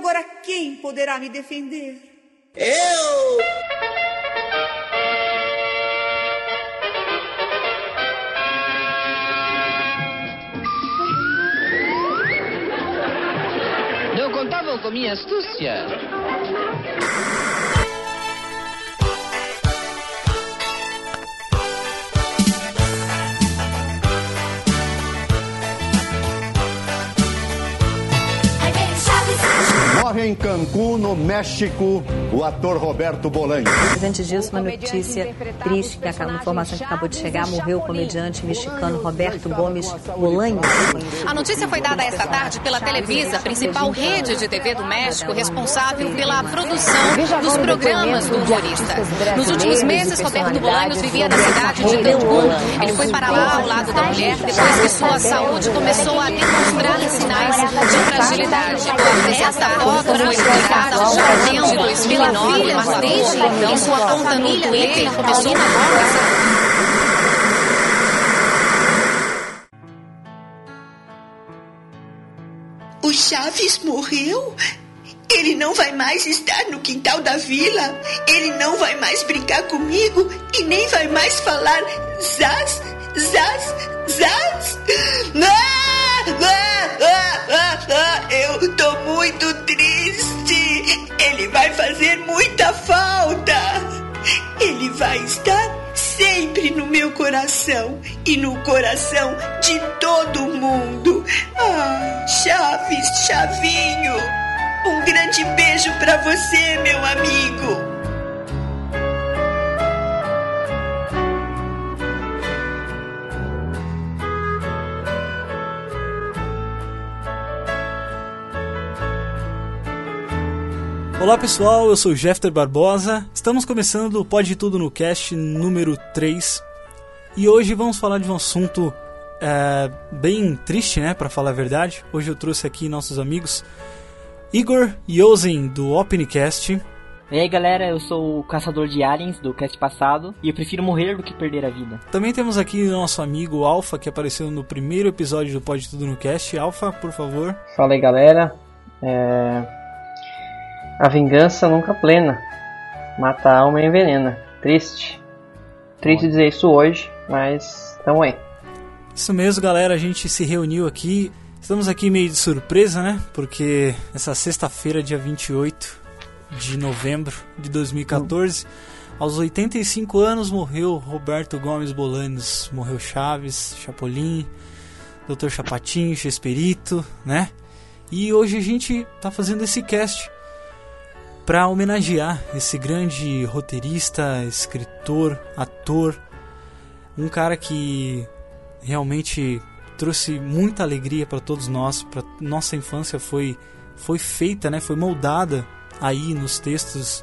agora quem poderá me defender? Eu! Não contavam com minha astúcia. Morre em Cancún, no México, o ator Roberto Bolanho. Antes disso, uma notícia triste, que a informação que acabou de chegar, morreu o comediante mexicano Roberto Gomes Bolanho. A notícia foi dada esta tarde pela Televisa, principal rede de TV do México, responsável pela produção dos programas do humorista. Nos últimos meses, Roberto Bolanhos vivia na cidade de Cancún. Ele foi para lá ao lado da mulher depois que sua saúde começou a demonstrar sinais de fragilidade. Esta foto foi publicada ao jardim de 2009, mas desde então sua conta no Twitter começou a O Chaves morreu? Ele não vai mais estar no quintal da vila. Ele não vai mais brincar comigo e nem vai mais falar zaz, zaz, zaz. Ah, ah, ah, ah. Eu tô muito triste. Ele vai fazer muita falta. Ele vai estar sempre no meu coração e no coração de todo mundo. Ah, Chaves, Chavinho, um grande beijo Olá pessoal, eu sou Jeffter Barbosa. Estamos começando o Pode Tudo no Cast número 3 e hoje vamos falar de um assunto é, bem triste, né? Para falar a verdade. Hoje eu trouxe aqui nossos amigos Igor Yosen do Opencast. E aí galera, eu sou o caçador de aliens do cast passado e eu prefiro morrer do que perder a vida. Também temos aqui nosso amigo Alpha que apareceu no primeiro episódio do Pode Tudo no Cast. Alpha, por favor. Fala aí galera. É... A vingança nunca plena. Mata a alma e envenena. Triste. Triste dizer isso hoje, mas tamo aí. Isso mesmo, galera. A gente se reuniu aqui. Estamos aqui meio de surpresa, né? Porque essa sexta-feira, dia 28 de novembro de 2014, aos 85 anos, morreu Roberto Gomes Bolanos. Morreu Chaves, Chapolin, Dr. Chapatinho, Chesperito, né? E hoje a gente tá fazendo esse cast para homenagear esse grande roteirista, escritor, ator, um cara que realmente trouxe muita alegria para todos nós, para nossa infância foi foi feita, né, foi moldada aí nos textos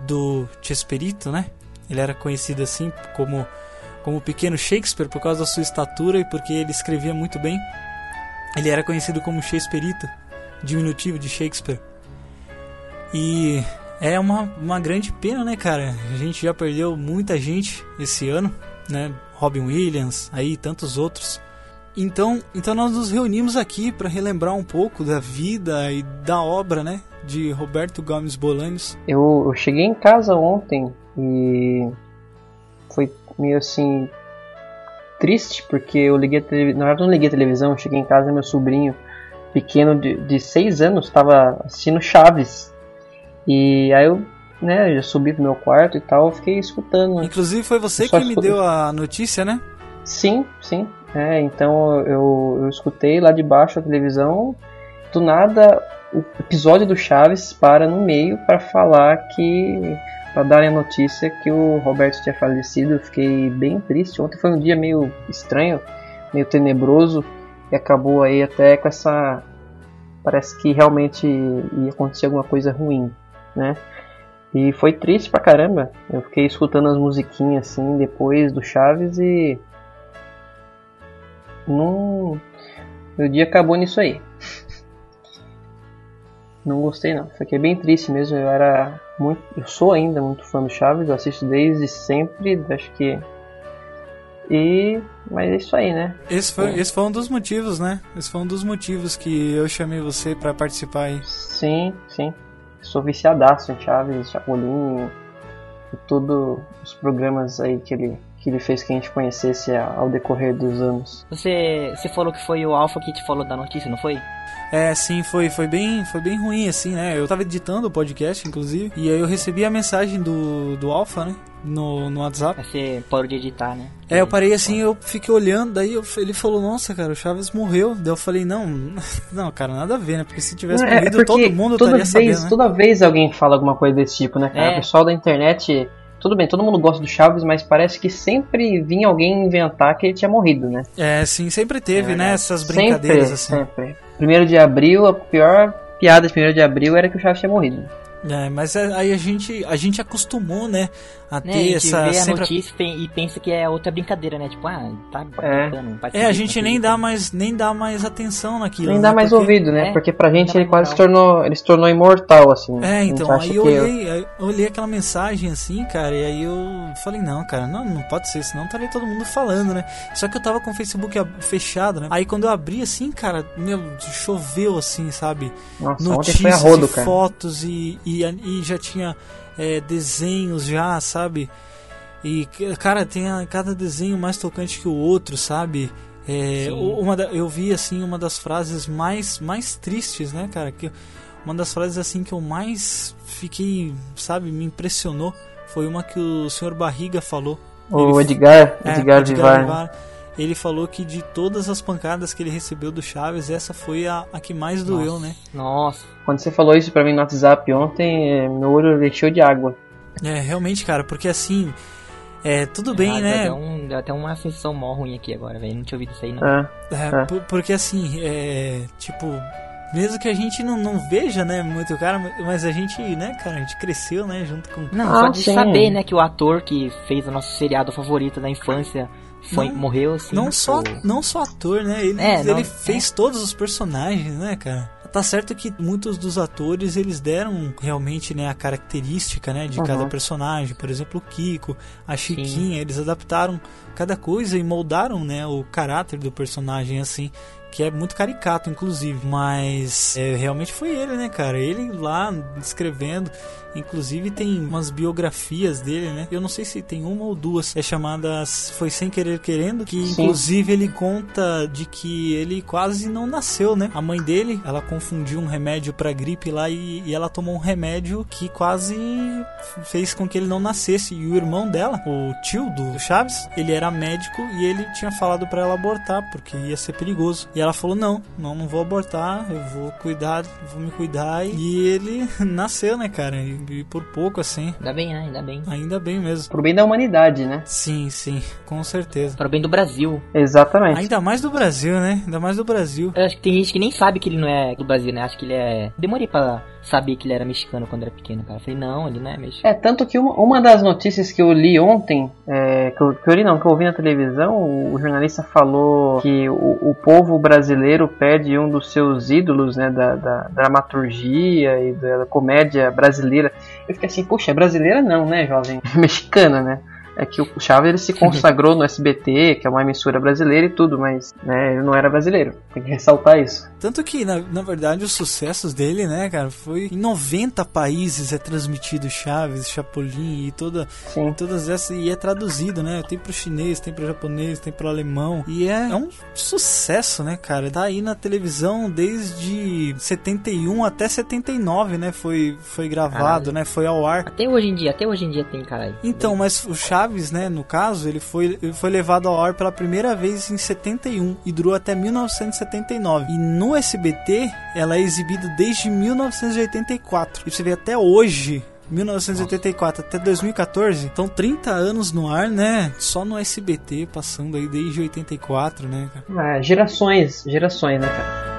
do Chesperito, né? Ele era conhecido assim como como pequeno Shakespeare por causa da sua estatura e porque ele escrevia muito bem. Ele era conhecido como Chesperito, diminutivo de Shakespeare. E é uma, uma grande pena, né, cara? A gente já perdeu muita gente esse ano, né? Robin Williams, aí tantos outros. Então, então nós nos reunimos aqui para relembrar um pouco da vida e da obra, né, de Roberto Gomes Bolaños. Eu, eu cheguei em casa ontem e foi meio assim triste porque eu liguei a televisão, na verdade não liguei a televisão, cheguei em casa meu sobrinho pequeno de, de seis anos estava assistindo Chaves e aí eu, né, já subi pro meu quarto e tal, fiquei escutando. Inclusive foi você que me deu a notícia, né? Sim, sim. É, então eu, eu escutei lá de baixo a televisão. Do nada, o episódio do Chaves para no meio para falar que. para darem a notícia que o Roberto tinha falecido. Eu fiquei bem triste. Ontem foi um dia meio estranho, meio tenebroso. E acabou aí até com essa. Parece que realmente ia acontecer alguma coisa ruim né? E foi triste pra caramba. Eu fiquei escutando as musiquinhas assim depois do Chaves e. Não. Meu dia acabou nisso aí. Não gostei não. Fiquei bem triste mesmo. Eu era muito. Eu sou ainda muito fã do Chaves, eu assisto desde sempre. Acho que. E. Mas é isso aí, né? Esse foi, esse foi um dos motivos, né? Esse foi um dos motivos que eu chamei você para participar aí. Sim, sim. Sou viciadaço em Chaves, Chapolin e tudo os programas aí que ele que ele fez que a gente conhecesse ao decorrer dos anos. Você, você falou que foi o Alpha que te falou da notícia, não foi? É, sim, foi, foi bem, foi bem ruim assim, né? Eu tava editando o podcast, inclusive, e aí eu recebi a mensagem do, do Alpha, né? No, no WhatsApp. Você parou de editar, né? É, eu parei assim, eu fiquei olhando, daí eu, ele falou, nossa, cara, o Chaves morreu. Daí eu falei, não, não, cara, nada a ver, né? Porque se tivesse é, morrido, é porque todo mundo toda estaria vez, sabendo, né? Toda vez alguém fala alguma coisa desse tipo, né, cara? É. O pessoal da internet, tudo bem, todo mundo gosta do Chaves, mas parece que sempre vinha alguém inventar que ele tinha morrido, né? É, sim, sempre teve, É né? Essas brincadeiras sempre, assim. sempre. Primeiro de abril, a pior piada de primeiro de abril era que o Chaves tinha morrido. É, mas é- aí a gente, a gente acostumou, né? A Né, ter a gente essa. vê a sempre- notícia e pen- pensa que é outra brincadeira, né? Tipo, ah, tá É. brincando. É, a gente nem dá mais, nem dá mais atenção naquilo. Nem né? dá mais Porque- ouvido, né? É, Porque pra gente ele quase se tornou, ele se tornou imortal, assim. É, A gente então, aí eu que- olhei, aí eu olhei aquela mensagem assim, cara, e aí eu falei, não, cara, não, não pode ser, senão estaria todo mundo falando, né? Só que eu tava com o Facebook fechado, né? Aí quando eu abri assim, cara, meu, choveu assim, sabe? Nossa, Notícias foi a rodo, e cara. fotos e, e, e já tinha é, desenhos já, sabe? E, cara, tem a- cada desenho mais tocante que o outro, sabe? É, uma da- eu vi, assim, uma das frases mais, mais tristes, né, cara? Que, uma das frases, assim, que eu mais fiquei, sabe, me impressionou foi uma que o senhor Barriga falou. O Ele- Edgar, é, Edgar, Vivar. Ele falou que de todas as pancadas que ele recebeu do Chaves, essa foi a, a que mais doeu, né? Nossa. Quando você falou isso pra mim no WhatsApp ontem, eh, meu olho encheu de água. É, realmente, cara, porque assim, é, tudo bem, Ah, né? Deu, um, deu até uma sensação mó ruim aqui agora, velho. Não tinha ouvido isso aí, não. É. É, É. por- porque assim, é, tipo, mesmo que a gente não, não veja, né, muito o cara, mas a gente, né, cara, a gente cresceu, né, junto com... Não, Ah, só de sim. saber, né, que o ator que fez o nosso seriado favorito da infância foi, Não- morreu, assim. Não só, tipo, não só ator, né, ele, É, não- ele fez todos os personagens, né, cara. Tá certo que muitos dos atores, eles deram realmente, né, a característica, né, de Uhum. cada personagem. Por exemplo, o Kiko, a Chiquinha, eles adaptaram cada coisa e moldaram, né, o caráter do personagem, assim, que é muito caricato, inclusive. Mas é, realmente foi ele, né, cara? Ele lá escrevendo. Inclusive tem umas biografias dele, né? Eu não sei se tem uma ou duas. É chamada Foi Sem Querer Querendo. Que Sim. inclusive ele conta de que ele quase não nasceu, né? A mãe dele, ela confundiu um remédio pra gripe lá e, e ela tomou um remédio que quase fez com que ele não nascesse. E o irmão dela, o tio do Chaves, ele era médico e ele tinha falado pra ela abortar porque ia ser perigoso. E ela falou: Não, não, não vou abortar, eu vou cuidar, vou me cuidar. E ele nasceu, né, cara? E, e por pouco assim. Ainda bem, né? Ainda bem. Ainda bem mesmo. Pro bem da humanidade, né? Sim, sim, com certeza. Para o bem do Brasil. Exatamente. Ainda mais do Brasil, né? Ainda mais do Brasil. Eu acho que tem gente que nem sabe que ele não é do Brasil, né? Acho que ele é. Demorei pra saber que ele era mexicano quando era pequeno, cara. Eu falei, não, ele não é mexicano. É, tanto que uma, uma das notícias que eu li ontem, é, que, eu, que eu li não, que eu ouvi na televisão, o, o jornalista falou que o, o povo brasileiro perde um dos seus ídolos, né, da, da dramaturgia e da comédia brasileira. Eu fiquei assim, poxa, brasileira não, né, jovem? Mexicana, né? É que o Chaves ele se consagrou no SBT, que é uma emissora brasileira e tudo, mas né, ele não era brasileiro. Tem que ressaltar isso. Tanto que, na, na verdade, os sucessos dele, né, cara, foi em 90 países é transmitido Chaves, Chapolin e toda, Sim. todas essas, e é traduzido, né? Tem pro chinês, tem pro japonês, tem pro alemão. E é, é um sucesso, né, cara? Tá aí na televisão desde 71 até 79, né? Foi, foi gravado, Caralho. né? Foi ao ar. Até hoje em dia, até hoje em dia tem, caralho. Então, mas o Chaves, né, no caso, ele foi, ele foi levado ao ar pela primeira vez em 71 e durou até 1979. E no SBT, ela é exibida desde 1984. E você vê até hoje. 1984 até 2014, então 30 anos no ar, né? Só no SBT, passando aí desde 84, né, cara? É, gerações, gerações, né, cara?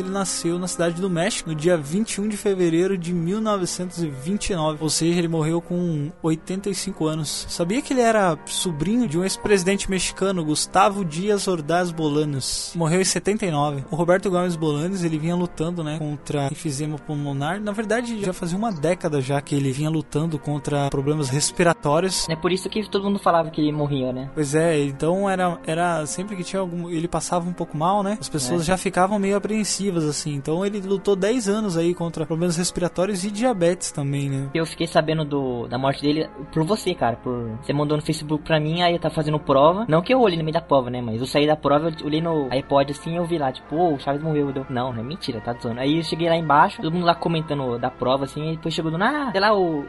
ഇത്തരത്തിൽ nasceu na cidade do México no dia 21 de fevereiro de 1929, ou seja, ele morreu com 85 anos. Sabia que ele era sobrinho de um ex-presidente mexicano, Gustavo Dias Ordaz Bolanos. Morreu em 79. O Roberto Gomes Bolanos, ele vinha lutando, né, contra enfisema pulmonar. Na verdade, já fazia uma década já que ele vinha lutando contra problemas respiratórios. É por isso que todo mundo falava que ele morria, né? Pois é, então era, era sempre que tinha algum. Ele passava um pouco mal, né? As pessoas é. já ficavam meio apreensivas, assim. Então ele lutou 10 anos aí contra problemas respiratórios e diabetes também, né? Eu fiquei sabendo do, da morte dele por você, cara. Por, você mandou no Facebook pra mim, aí eu tava fazendo prova. Não que eu olhei no meio da prova, né? Mas eu saí da prova, eu olhei no iPod assim eu vi lá, tipo, oh, o Chaves morreu. Deu, não, é mentira, tá zoando. Aí eu cheguei lá embaixo, todo mundo lá comentando da prova, assim, e depois chegou do, ah, sei lá, o,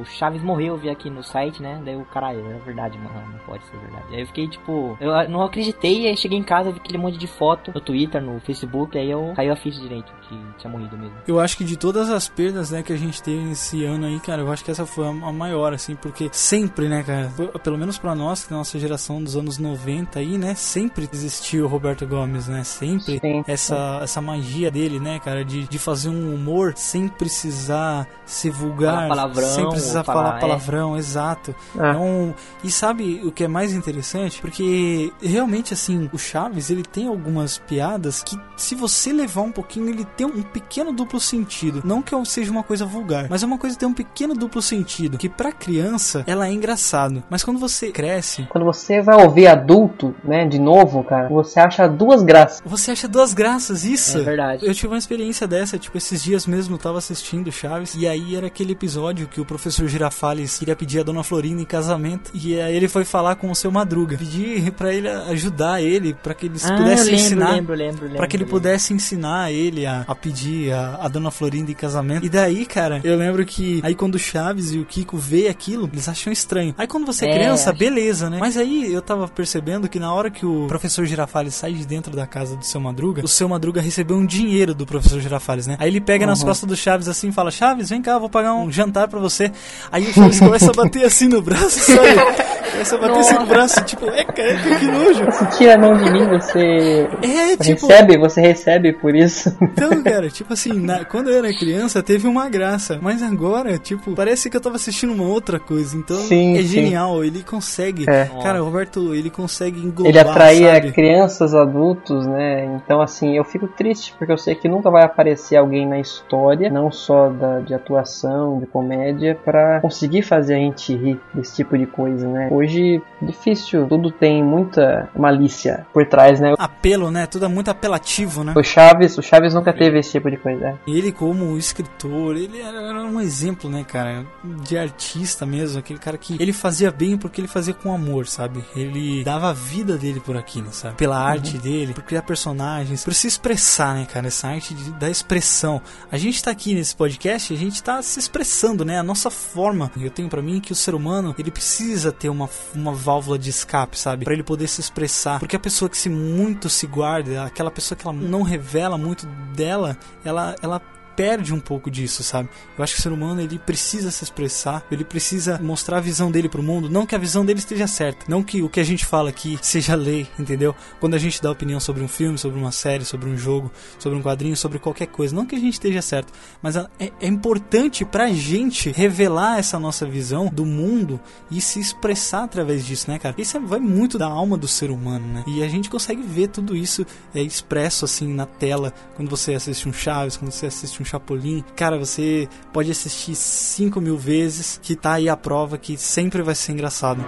o Chaves morreu, eu vi aqui no site, né? Daí o caralho, é verdade, mano, não pode ser verdade. Aí eu fiquei, tipo, eu não acreditei, aí cheguei em casa, vi aquele monte de foto no Twitter, no Facebook, aí eu caiu a ficha direito que tinha morrido mesmo. Eu acho que de todas as perdas, né, que a gente teve nesse ano aí, cara, eu acho que essa foi a maior, assim, porque sempre, né, cara, pelo menos para nós, que é a nossa geração dos anos 90 aí, né, sempre existiu o Roberto Gomes, né, sempre Sim. essa essa magia dele, né, cara, de, de fazer um humor sem precisar ser vulgar, palavrão, sem precisar falar, falar palavrão, é. exato. É. Então, e sabe o que é mais interessante? Porque realmente assim, o Chaves, ele tem algumas piadas que se você levar um pouquinho, ele tem um pequeno duplo sentido. Não que seja uma coisa vulgar, mas é uma coisa que tem um pequeno duplo sentido, que pra criança ela é engraçado, mas quando você cresce, quando você vai ouvir adulto, né, de novo, cara, você acha duas graças. Você acha duas graças, isso? É verdade. Eu tive uma experiência dessa, tipo, esses dias mesmo eu tava assistindo Chaves e aí era aquele episódio que o professor Girafales queria pedir a dona Florinda em casamento e aí ele foi falar com o seu Madruga, pedir para ele ajudar ele, para que eles ah, pudessem lembro, ensinar, lembro, lembro, lembro para que ele lembro. pudesse ensinar ele a, a pedir a, a, dona Florinda em casamento. E daí, cara, eu lembro que aí quando o Chaves e o Kiko vê aquilo, eles acham estranho. Aí quando você é, é criança, acho... beleza, né? Mas aí eu tava percebendo que na hora que o professor Girafales sai de dentro da casa do seu Madruga, o seu Madruga recebeu um dinheiro do professor Girafales, né? Aí ele pega uhum. nas costas do Chaves assim e fala: Chaves, vem cá, eu vou pagar um jantar para você. Aí o Chaves começa a bater assim no braço, sabe? Começa a bater assim no braço, tipo, eca, eca, que nojo. Você tira a mão de mim, você é, tipo... recebe, você recebe por isso. Então, cara, tipo assim, na... quando eu era criança teve uma graça, mas agora, tipo, parece que eu tava assistindo uma outra coisa. Então sim, é genial, sim. ele consegue. É. Cara, o Roberto, ele consegue englobar. Ele atraía sabe? crianças, adultos, né? Então, assim, eu fico triste porque eu sei que nunca vai aparecer alguém na história, não só da, de atuação, de comédia, para conseguir fazer a gente rir desse tipo de coisa, né? Hoje, difícil, tudo tem muita malícia por trás, né? Apelo, né? Tudo é muito apelativo, né? O Chaves, o Chaves nunca teve esse tipo de coisa. Ele, como escritor, ele era um exemplo, né, cara? De artista mesmo, aquele cara que ele fazia bem porque ele fazia com amor, sabe? Ele dava a vida dele por aquilo, sabe? Pela uhum. arte dele, por criar personagens, por se expressar, né, cara? Essa arte de, da expressão. A gente tá aqui nesse podcast, a gente tá se expressando, né? A nossa forma. Eu tenho para mim que o ser humano, ele precisa ter uma, uma válvula de escape, sabe? para ele poder se expressar. Porque a pessoa que se muito se guarda, aquela pessoa que ela não revela muito dela, ela, ela perde um pouco disso, sabe? Eu acho que o ser humano ele precisa se expressar, ele precisa mostrar a visão dele pro mundo, não que a visão dele esteja certa, não que o que a gente fala aqui seja lei, entendeu? Quando a gente dá opinião sobre um filme, sobre uma série, sobre um jogo, sobre um quadrinho, sobre qualquer coisa, não que a gente esteja certo, mas é, é importante pra gente revelar essa nossa visão do mundo e se expressar através disso, né, cara? Isso vai muito da alma do ser humano, né? E a gente consegue ver tudo isso é, expresso assim na tela quando você assiste um Chaves, quando você assiste um Chapolin, cara, você pode assistir 5 mil vezes, que tá aí a prova que sempre vai ser engraçado.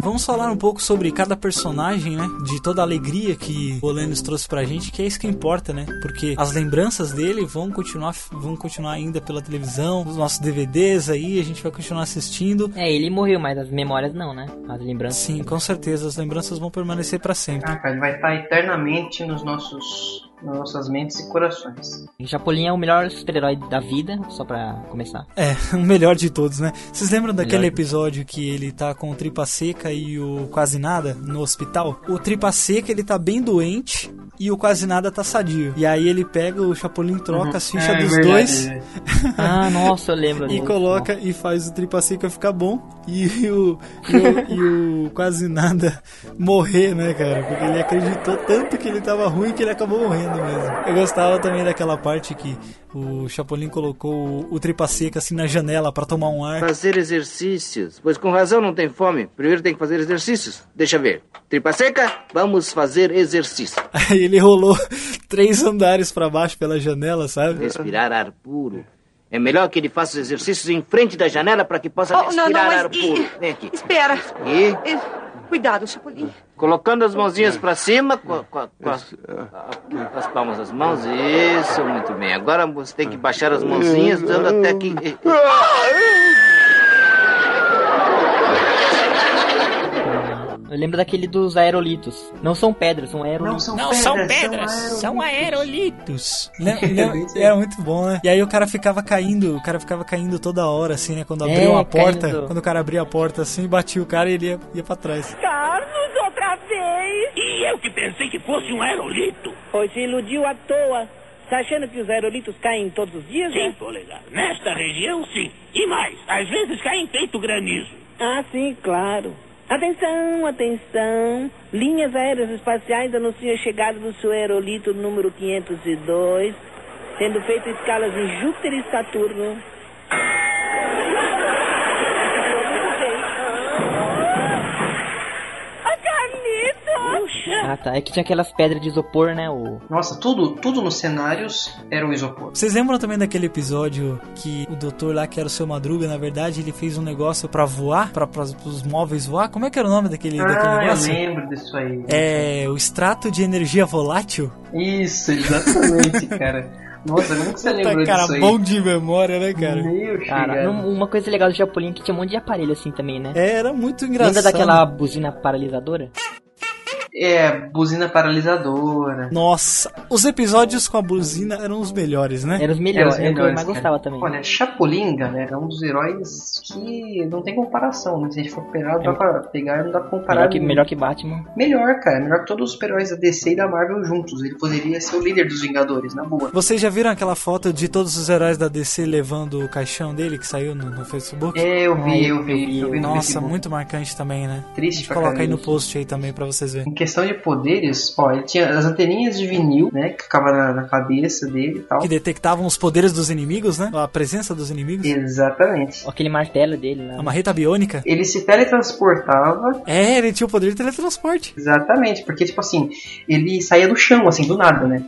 Vamos falar um pouco sobre cada personagem, né? De toda a alegria que o Olenis trouxe pra gente, que é isso que importa, né? Porque as lembranças dele vão continuar, vão continuar ainda pela televisão, os nossos DVDs aí, a gente vai continuar assistindo. É, ele morreu, mas as memórias não, né? As lembranças. Sim, com certeza, as lembranças vão permanecer para sempre. Ah, cara, ele vai estar eternamente nos nossos nas nossas mentes e corações. O Chapolin é o melhor super-herói da vida, só pra começar. É, o melhor de todos, né? Vocês lembram daquele Melhor. episódio que ele tá com o Tripa Seca e o Quase Nada no hospital? O Tripa Seca, ele tá bem doente e o Quase Nada tá sadio. E aí ele pega o Chapolin, troca as fichas É, dos verdade, dois é. Ah, nossa, eu lembro e coloca e faz o Tripa Seca ficar bom e o, e o, e o Quase Nada morrer, né, cara? Porque ele acreditou tanto que ele tava ruim que ele acabou morrendo mesmo. Eu gostava também daquela parte que o Chapolin colocou o, Tripa Seca assim na janela pra tomar um ar. Fazer exercícios. Pois com razão não tem fome. Primeiro tem que fazer exercícios. Deixa ver. Tripa seca, vamos fazer exercício. Aí ele rolou três andares pra baixo pela janela, sabe? Respirar ar puro. É melhor que ele faça os exercícios em frente da janela para que possa Oh, não, não, respirar mas ar e- puro. Vem aqui. Espera. E Cuidado, Chapolin. colocando as mãozinhas para cima, com, com com as, com as palmas das mãos. Isso, muito bem. Agora você tem que baixar as mãozinhas, dando até aqui. Eu lembro daquele dos aerolitos. Não são pedras, são aerolitos. Não, Não são pedras, são aerolitos. Lem- lem- Era muito bom, né? E aí o cara ficava caindo, o cara ficava caindo toda hora, assim, né? Quando É, abriu uma porta, caindo. quando o cara abria a porta assim, batia o cara e ele ia, ia pra trás. Carlos, outra vez. E eu que pensei que fosse um aerolito. Pois se iludiu à toa. Tá achando que os aerolitos caem todos os dias, Sim, né? polegar. Nesta região, sim. E mais, às vezes cai em feito granizo. Ah, sim, claro. Atenção, atenção. Linhas Aéreas Espaciais anunciam a chegada do seu aerolito número 502, sendo feito escalas em Júpiter e Saturno. A Carlito. Puxa. Ah, tá. É que tinha aquelas pedras de isopor, né? O... Nossa, tudo, tudo nos cenários era o isopor. Vocês lembram também daquele episódio que o doutor lá, que era o seu Madruga, na verdade, ele fez um negócio pra voar, pra, pra, os móveis voar? Como é que era o nome daquele, daquele Ah, eu negócio? lembro disso aí. É o extrato de energia volátil? Isso, exatamente, cara. Nossa, como que você lembrou Puta, cara, disso aí? bom de memória, né, cara? Meu Cara, uma coisa legal do Chapolin é que tinha um monte de aparelho assim também, né? É, Era muito engraçado. Lembra daquela buzina paralisadora? É, buzina paralisadora. Nossa, os episódios com a buzina eram os melhores, né? Eram os melhores, Era os que eu mais melhores, gostava também. Olha, Chapolin, galera, é um dos heróis que não tem comparação, né? Se a gente for pegar, dá pra pegar, não dá pra comparar. melhor, que, melhor que Batman. Melhor, cara. Melhor que todos os super-heróis da DC e da Marvel juntos. Ele poderia ser o líder dos Vingadores, na boa. Vocês já viram aquela foto de todos os heróis da DC levando o caixão dele que saiu no, no Facebook? É, eu vi, Ah, eu eu vi. vi. Eu vi no Nossa, Facebook. muito marcante também, né? Triste A gente pra coloca aí no post aí também pra vocês verem. Em questão de poderes, ó, ele tinha as anteninhas de vinil, né? Que ficava na, na cabeça dele e tal. Que detectavam os poderes dos inimigos, né? A presença dos inimigos. Exatamente. Aquele martelo dele lá. A marreta biônica. Ele se teletransportava. É, ele tinha o poder de teletransporte. Exatamente, porque, tipo assim, ele saía do chão, assim, do nada, né?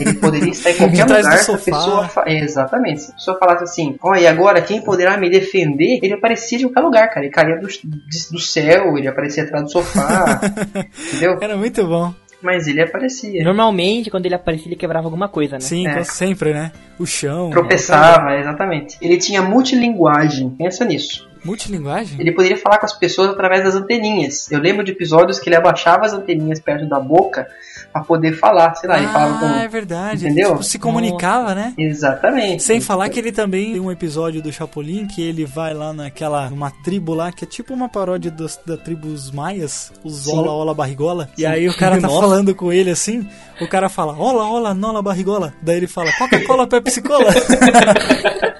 Ele poderia estar em qualquer lugar se a pessoa. Fa... É, exatamente. Se a pessoa falasse assim, ó, e agora quem poderá me defender? Ele aparecia de qualquer lugar, cara. Ele caía do, do céu, ele aparecia atrás do sofá. entendeu? Era muito bom. Mas ele aparecia. Normalmente, quando ele aparecia, ele quebrava alguma coisa, né? Sim, É. sempre, né? O chão. Tropeçava, exatamente. Ele tinha multilinguagem, pensa nisso. Multilinguagem? Ele poderia falar com as pessoas através das anteninhas. Eu lembro de episódios que ele abaixava as anteninhas perto da boca pra poder falar. Sei lá, ele falava com. Ah, é verdade. Entendeu? Ele, tipo, se comunicava, né? Exatamente. Sem falar que ele também tem um episódio do Chapolin que ele vai lá naquela uma tribo lá que é tipo uma paródia dos, da tribo os maias, os Sim. Ola Ola Barrigola. E Sim. aí o cara tá Nossa. falando com ele assim, o cara fala Ola Ola Nola Barrigola. Daí ele fala Coca-Cola Pepsi Cola.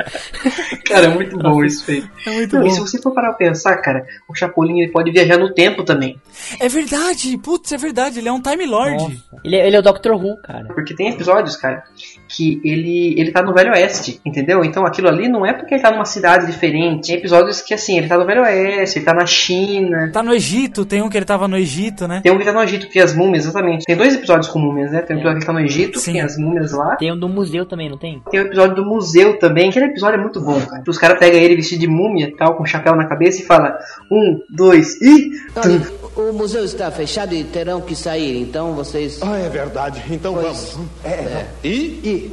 Cara, é muito bom isso aí. É muito Não, bom. e se você for parar pra pensar, cara, o Chapolin ele pode viajar no tempo também. É verdade, putz, é verdade, ele é um Time Lord. Nossa. Ele, é- ele é o Dr. Who, cara. Porque tem episódios, cara, que ele, ele tá no Velho Oeste, entendeu? Então aquilo ali não é porque ele tá numa cidade diferente. Tem episódios que, assim, ele tá no Velho Oeste, ele tá na China. Tá no Egito, tem um que ele tava no Egito, né? Tem um que tá no Egito, que é as múmias, exatamente. Tem dois episódios com múmias, né? Tem um episódio que tá no Egito, Sim. tem as múmias lá. Tem um do museu também, não tem? Tem o episódio do museu também. Aquele episódio é muito bom, cara. Os caras pegam ele vestido de múmia e tal, com chapéu na cabeça e fala: um, dois e. Olha, o museu está fechado e terão que sair, então vocês. Ah, é verdade. Então Pois- vamos. É. E? E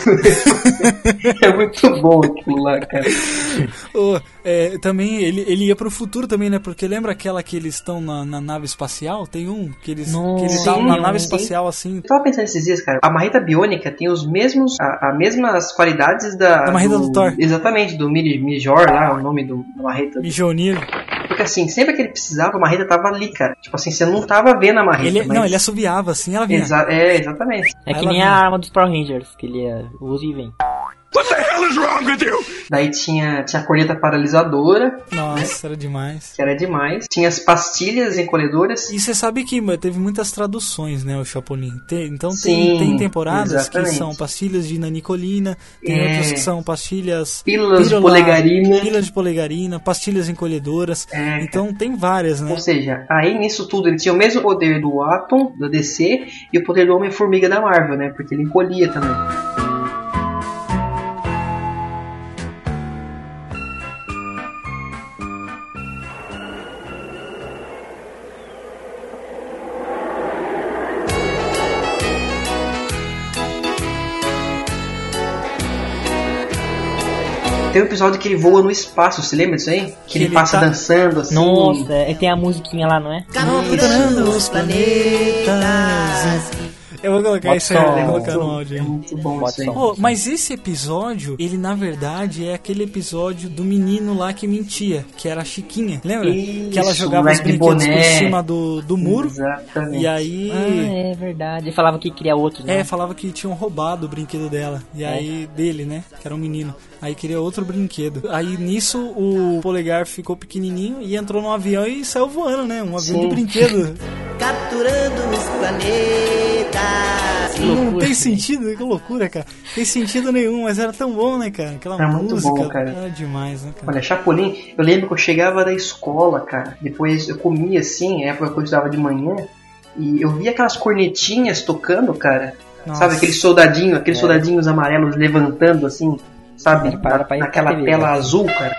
é muito bom aquilo lá, cara. Oh, é, também ele, ele ia pro futuro também, né? Porque lembra aquela que eles estão na, na, nave espacial? Tem um que eles que eles estavam na nave espacial assim. Eu tava pensando esses dias, cara. A marreta biônica tem os mesmos, a, a mesmas qualidades da. Da marreta do, do Thor. Exatamente, do Mijor lá, o nome do, da marreta. Mijonir. Porque assim, sempre que ele precisava, a marreta tava ali, cara. Tipo assim, você não tava vendo a marreta. Ele, mas... Não, ele assoviava assim, ela vinha. Exa é, exatamente. É que nem a arma dos Power Rangers, que ele usa e vem. What the hell is wrong with you? Daí tinha, tinha a corneta paralisadora. Nossa, né? era demais. Que era demais. Tinha as pastilhas encolhedoras. E você sabe que teve muitas traduções, né, o Chapolin. Tem, então tem, tem temporadas exatamente. que são pastilhas de nanicolina, tem é. outras que são pastilhas... Pílulas de polegarina. Pílulas de polegarina, pastilhas encolhedoras. É, então tem várias, né? Ou seja, aí nisso tudo ele tinha o mesmo poder do Atom, da DC, e o poder do Homem-Formiga da Marvel, né? Porque ele encolhia também. Tem um episódio que ele voa no espaço, você lembra disso aí? Que, que ele, ele, passa tá... dançando assim. Nossa, é, tem a musiquinha lá, não é? Capturando os planetas. Eu vou colocar isso aí, vou colocar no áudio. É muito bom isso. Oh, mas esse episódio, ele na verdade é aquele episódio do menino lá que mentia, que era a Chiquinha. Lembra? Isso, que ela jogava os brinquedos por cima do, do muro. Exatamente. E aí. Ah, é verdade. Ele falava que queria outro, né? É, falava que tinham roubado o brinquedo dela. E é. aí, dele, né? Que era um menino. Aí queria outro brinquedo. Aí nisso o polegar ficou pequenininho e entrou no avião e saiu voando, né? Um avião Sim. de brinquedo. Capturando os planetas. Não tem sentido, que loucura, cara. Tem sentido nenhum, mas era tão bom, né, cara? Aquela era música. Muito bom, cara. Era demais, né, cara? Olha, Chapolin, eu lembro que eu chegava da escola, cara. Depois eu comia assim, época que eu estudava de manhã. E eu via aquelas cornetinhas tocando, cara. Nossa. Sabe, aqueles soldadinhos, aqueles é. soldadinhos amarelos levantando assim, sabe? Para, naquela tela azul, cara.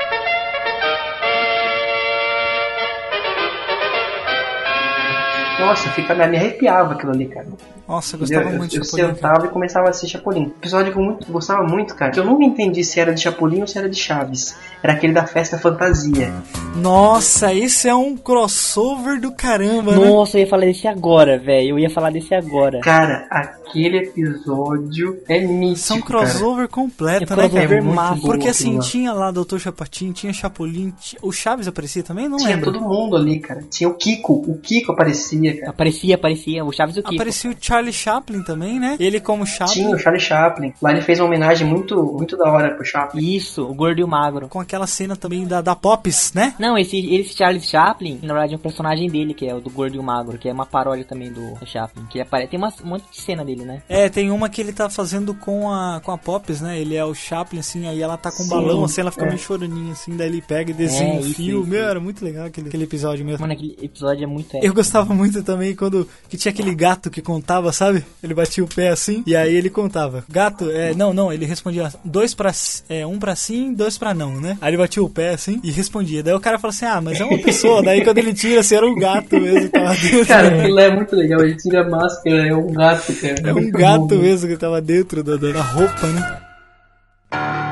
Nossa, fica, me arrepiava aquilo ali, cara. Nossa, eu gostava eu, muito eu, de Chapolin. Eu sentava cara. e começava a assistir Chapolin. Episódio que eu muito, gostava muito, cara. Que eu nunca entendi se era de Chapolin ou se era de Chaves. Era aquele da festa fantasia. Nossa, esse é um crossover do caramba, Nossa, né? eu ia falar desse agora, velho. Eu ia falar desse agora. Cara, aquele episódio é mítico. São um crossover cara. completo, é né? Crossover é massa. Porque assim, tinha lá Dr. Chapatin, tinha Chapolin, tinha... o Chaves aparecia também? Não tinha lembro. todo mundo ali, cara. Tinha o Kiko, o Kiko aparecia, cara. Aparecia, aparecia, o Chaves o Kiko. Aparecia o Charlie Chaplin também, né? Ele como Chaplin. Tinha o Charlie Chaplin. Lá ele fez uma homenagem muito, muito da hora pro Chaplin. Isso, o gordo e o magro. Com aquela cena também da, da Pops, né? Não, esse, esse Charles Chaplin, na verdade, é um personagem dele, que é o do gordo e o magro, que é uma paródia também do Chaplin. Que aparece, tem uma, um monte de cena dele, né? É, tem uma que ele tá fazendo com a, com a Pops, né? Ele é o Chaplin, assim, aí ela tá com um balão, assim, ela fica é. meio choraninha, assim, daí ele pega e desenha é, o fio. Meu, era muito legal aquele, aquele episódio mesmo. Mano, aquele episódio é muito épico. Eu gostava muito também quando que tinha aquele gato que contava, sabe? Ele batia o pé assim, e aí ele contava. Gato, é, não, não, ele respondia dois pra, é, um pra sim, dois pra não, né? Aí ele batia o pé assim e respondia. Daí o cara falou assim, ah, mas é uma pessoa. daí quando ele tira, assim, era um gato mesmo que tava dentro. Cara, aquilo é muito legal, ele tira a máscara, é um gato, cara. É um gato mesmo que tava dentro da, da roupa, né?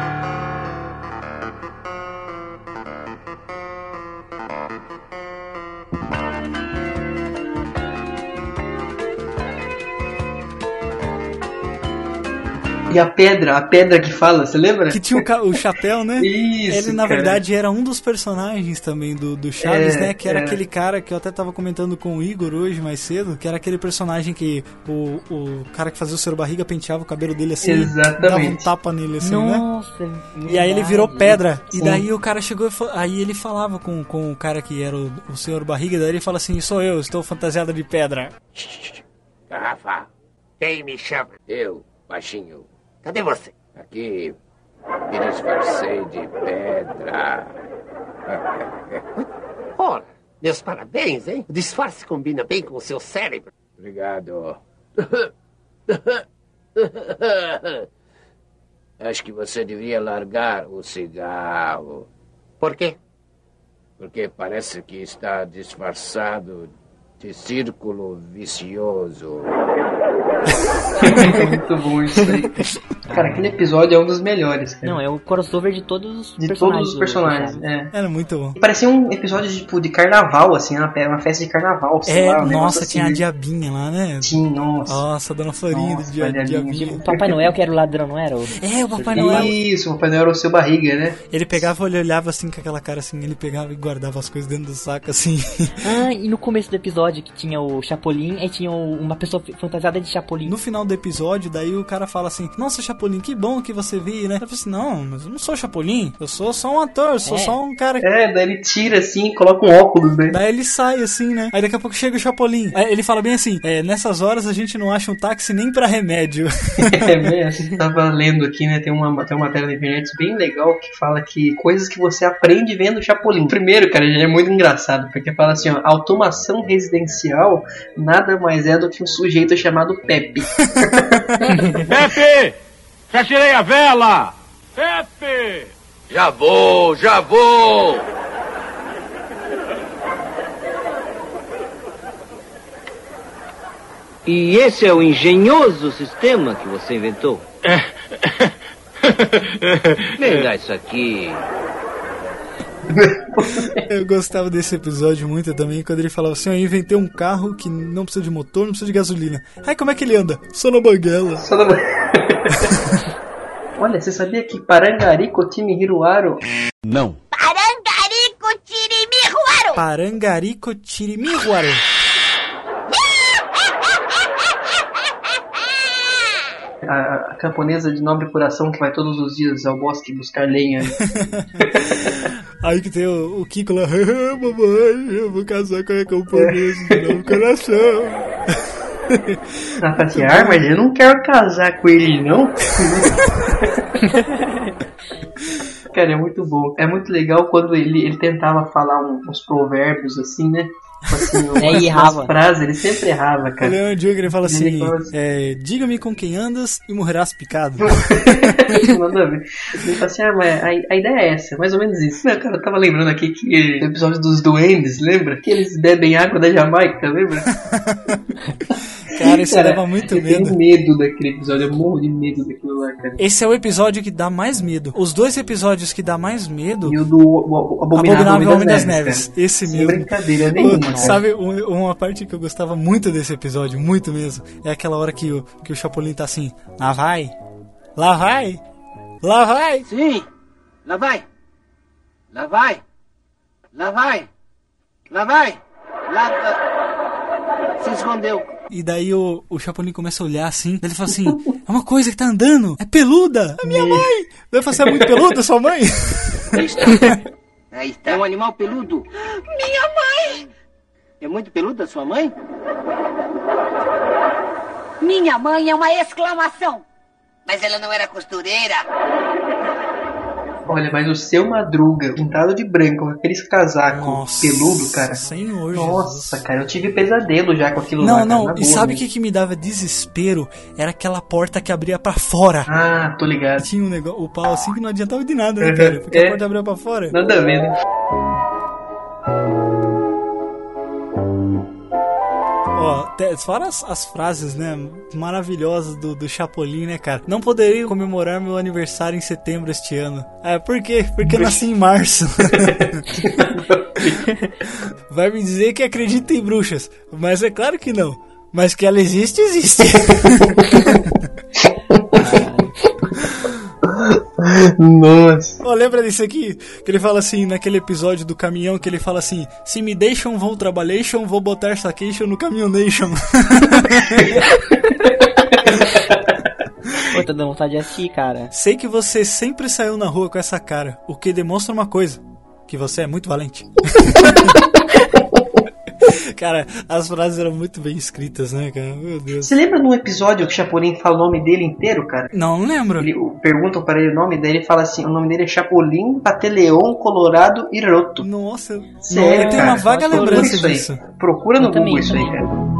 E a pedra, a pedra que fala, você lembra? Que tinha o, o chapéu, né? Isso. Ele, na cara. verdade, era um dos personagens também do, do Chaves, É, né? Que era é. aquele cara que eu até tava comentando com o Igor hoje mais cedo, que era aquele personagem que o, o cara que fazia o seu barriga penteava o cabelo dele assim, Exatamente. dava um tapa nele assim, né? Nossa, E aí ele virou pedra. E Sim. daí o cara chegou e fa- aí ele falava com, com o cara que era o, o senhor barriga, daí ele fala assim: sou eu, estou fantasiado de pedra. Garrafa, quem me chama? Eu, baixinho. Cadê você? Aqui me disfarcei de pedra. Ora, meus parabéns, hein? O disfarce combina bem com o seu cérebro. Obrigado. Acho que você deveria largar o cigarro. Por quê? Porque parece que está disfarçado de círculo vicioso. muito bom isso aí. Cara, aquele episódio é um dos melhores. Cara. Não, é o crossover de todos os de personagens. todos os personagens, do- é. Era muito bom. E parecia um episódio tipo, de carnaval, assim, uma, festa de carnaval. sei É, lá, um nossa, assim, tinha a né? diabinha lá, né? Tinha, nossa. Nossa, a dona Florinda, Nossa, dia, ali. diabinha. O Papai Noel, que era o ladrão, não era? O... É, o Papai Noel. Isso, o Papai Noel era o seu barriga, né? Ele pegava, ele olhava assim com aquela cara assim, ele pegava e guardava as coisas dentro do saco assim. Ah, e no começo do episódio que tinha o Chapolin, aí tinha uma pessoa fantasiada de Chapolin. No final do episódio, daí o cara fala assim: Nossa, Chapolin, que bom que você veio, né? Eu falei assim: Não, mas eu não sou Chapolin, eu sou só um ator, eu sou É. só um cara. É, daí ele tira assim e coloca um óculos, né? Daí ele sai assim, né? Aí daqui a pouco chega o Chapolin. Aí ele fala bem assim: é, Nessas horas a gente não acha um táxi nem pra remédio. É mesmo, eu tava lendo aqui, né? Tem uma, tem uma matéria na internet bem legal que fala que coisas que você aprende vendo o Chapolin. Primeiro, cara, já é muito engraçado, porque fala assim, ó, automação residencial nada mais é do que um sujeito chamado Pepe. Pepe! Já tirei a vela! Pepe! Já vou, já vou! E esse é o engenhoso sistema que você inventou? Vem dar isso aqui. Eu gostava desse episódio muito também, quando ele falava assim: Eu inventei um carro que não precisa de motor, não precisa de gasolina. Ai, como é que ele anda? Só na banguela. Só na Olha, você sabia que Parangarico Timihiruaro Não. Parangarico Tirimiruaro! Parangarico Tirimiruaro. a, a camponesa de nobre coração que vai todos os dias ao bosque buscar lenha. Aí que tem o, o Kiko lá, "Ah, mamãe, eu vou casar com a camponesa de novo coração. Ela fala assim, ah, mas eu não quero casar com ele, não. Cara, é muito bom. É muito legal quando ele, ele tentava falar um- uns provérbios assim, né? Assim, É, e errava. frases, ele sempre errava, cara. Ele é um dia que ele fala assim: Ele fala assim- é, Diga-me com quem andas e morrerás picado. A ver. Ele fala assim, ah, mas a, a ideia é essa, mais ou menos isso. Não, cara, eu tava lembrando aqui que o episódio dos duendes, lembra? Que eles bebem água da Jamaica, lembra? Cara, isso dava muito eu medo. tenho medo daquele episódio, eu morro de medo daquilo lá, cara. Esse é o episódio que dá mais medo. Os dois episódios que dá mais medo. E o do o, o Abominável, Abominável Homem das Neves, Neves. cara. Esse Sem mesmo. brincadeira nenhuma, cara. Sabe, um- uma parte que eu gostava muito desse episódio, muito mesmo, é aquela hora que o, que o Chapolin tá assim, lá vai, lá vai, lá vai. Sim, lá vai. Lá vai. Lá vai. Lá vai. Lá. lá. Se escondeu. E daí o, o Chapolin começa a olhar assim, daí ele fala assim, é uma coisa que tá andando, é peluda, é minha mãe. Daí eu falo assim, é muito peluda sua mãe? Aí está. Aí está. É um animal peludo. Minha mãe! É muito peluda sua mãe? Minha mãe é uma exclamação! Mas ela não era costureira. Olha, mas o seu Madruga, pintado de branco, com aqueles casacos peludo, cara. Senhor Nossa, cara, eu tive pesadelo já com aquilo lá. Não, cara, não, na e sabe o que, que me dava desespero? Era aquela porta que abria pra fora. Ah, tô ligado. Tinha um negócio, o pau assim que não adiantava de nada, né, Uhum. cara? Porque É. a porta abria pra fora. Nada a ver, né? Te- fora as, as frases, né, maravilhosas do, do Chapolin, né, cara? Não poderia comemorar meu aniversário em setembro este ano. É, por quê? Porque eu nasci em março. Vai me dizer que acredita em bruxas, mas é claro que não. Mas que ela existe, existe. Nossa. Ó, lembra disso aqui? Que ele fala assim, naquele episódio do caminhão, que ele fala assim: Se me deixam, vou trabalhation, vou botar saquation no caminhonation. Pô, tô dando vontade de assistir, cara. Sei que você sempre saiu na rua com essa cara, o que demonstra uma coisa: que você é muito valente. cara, as frases eram muito bem escritas, né, cara? Meu Deus. Você lembra de um episódio que o Chapolin fala o nome dele inteiro, cara? Não, não lembro. Ele, perguntam para ele o nome, daí ele fala assim: o nome dele é Chapolin, Pateleon, Colorado e Roto. Nossa, Sério, eu tenho cara? uma vaga lembrança disso. Procura no Eu também, Google isso aí, também. cara.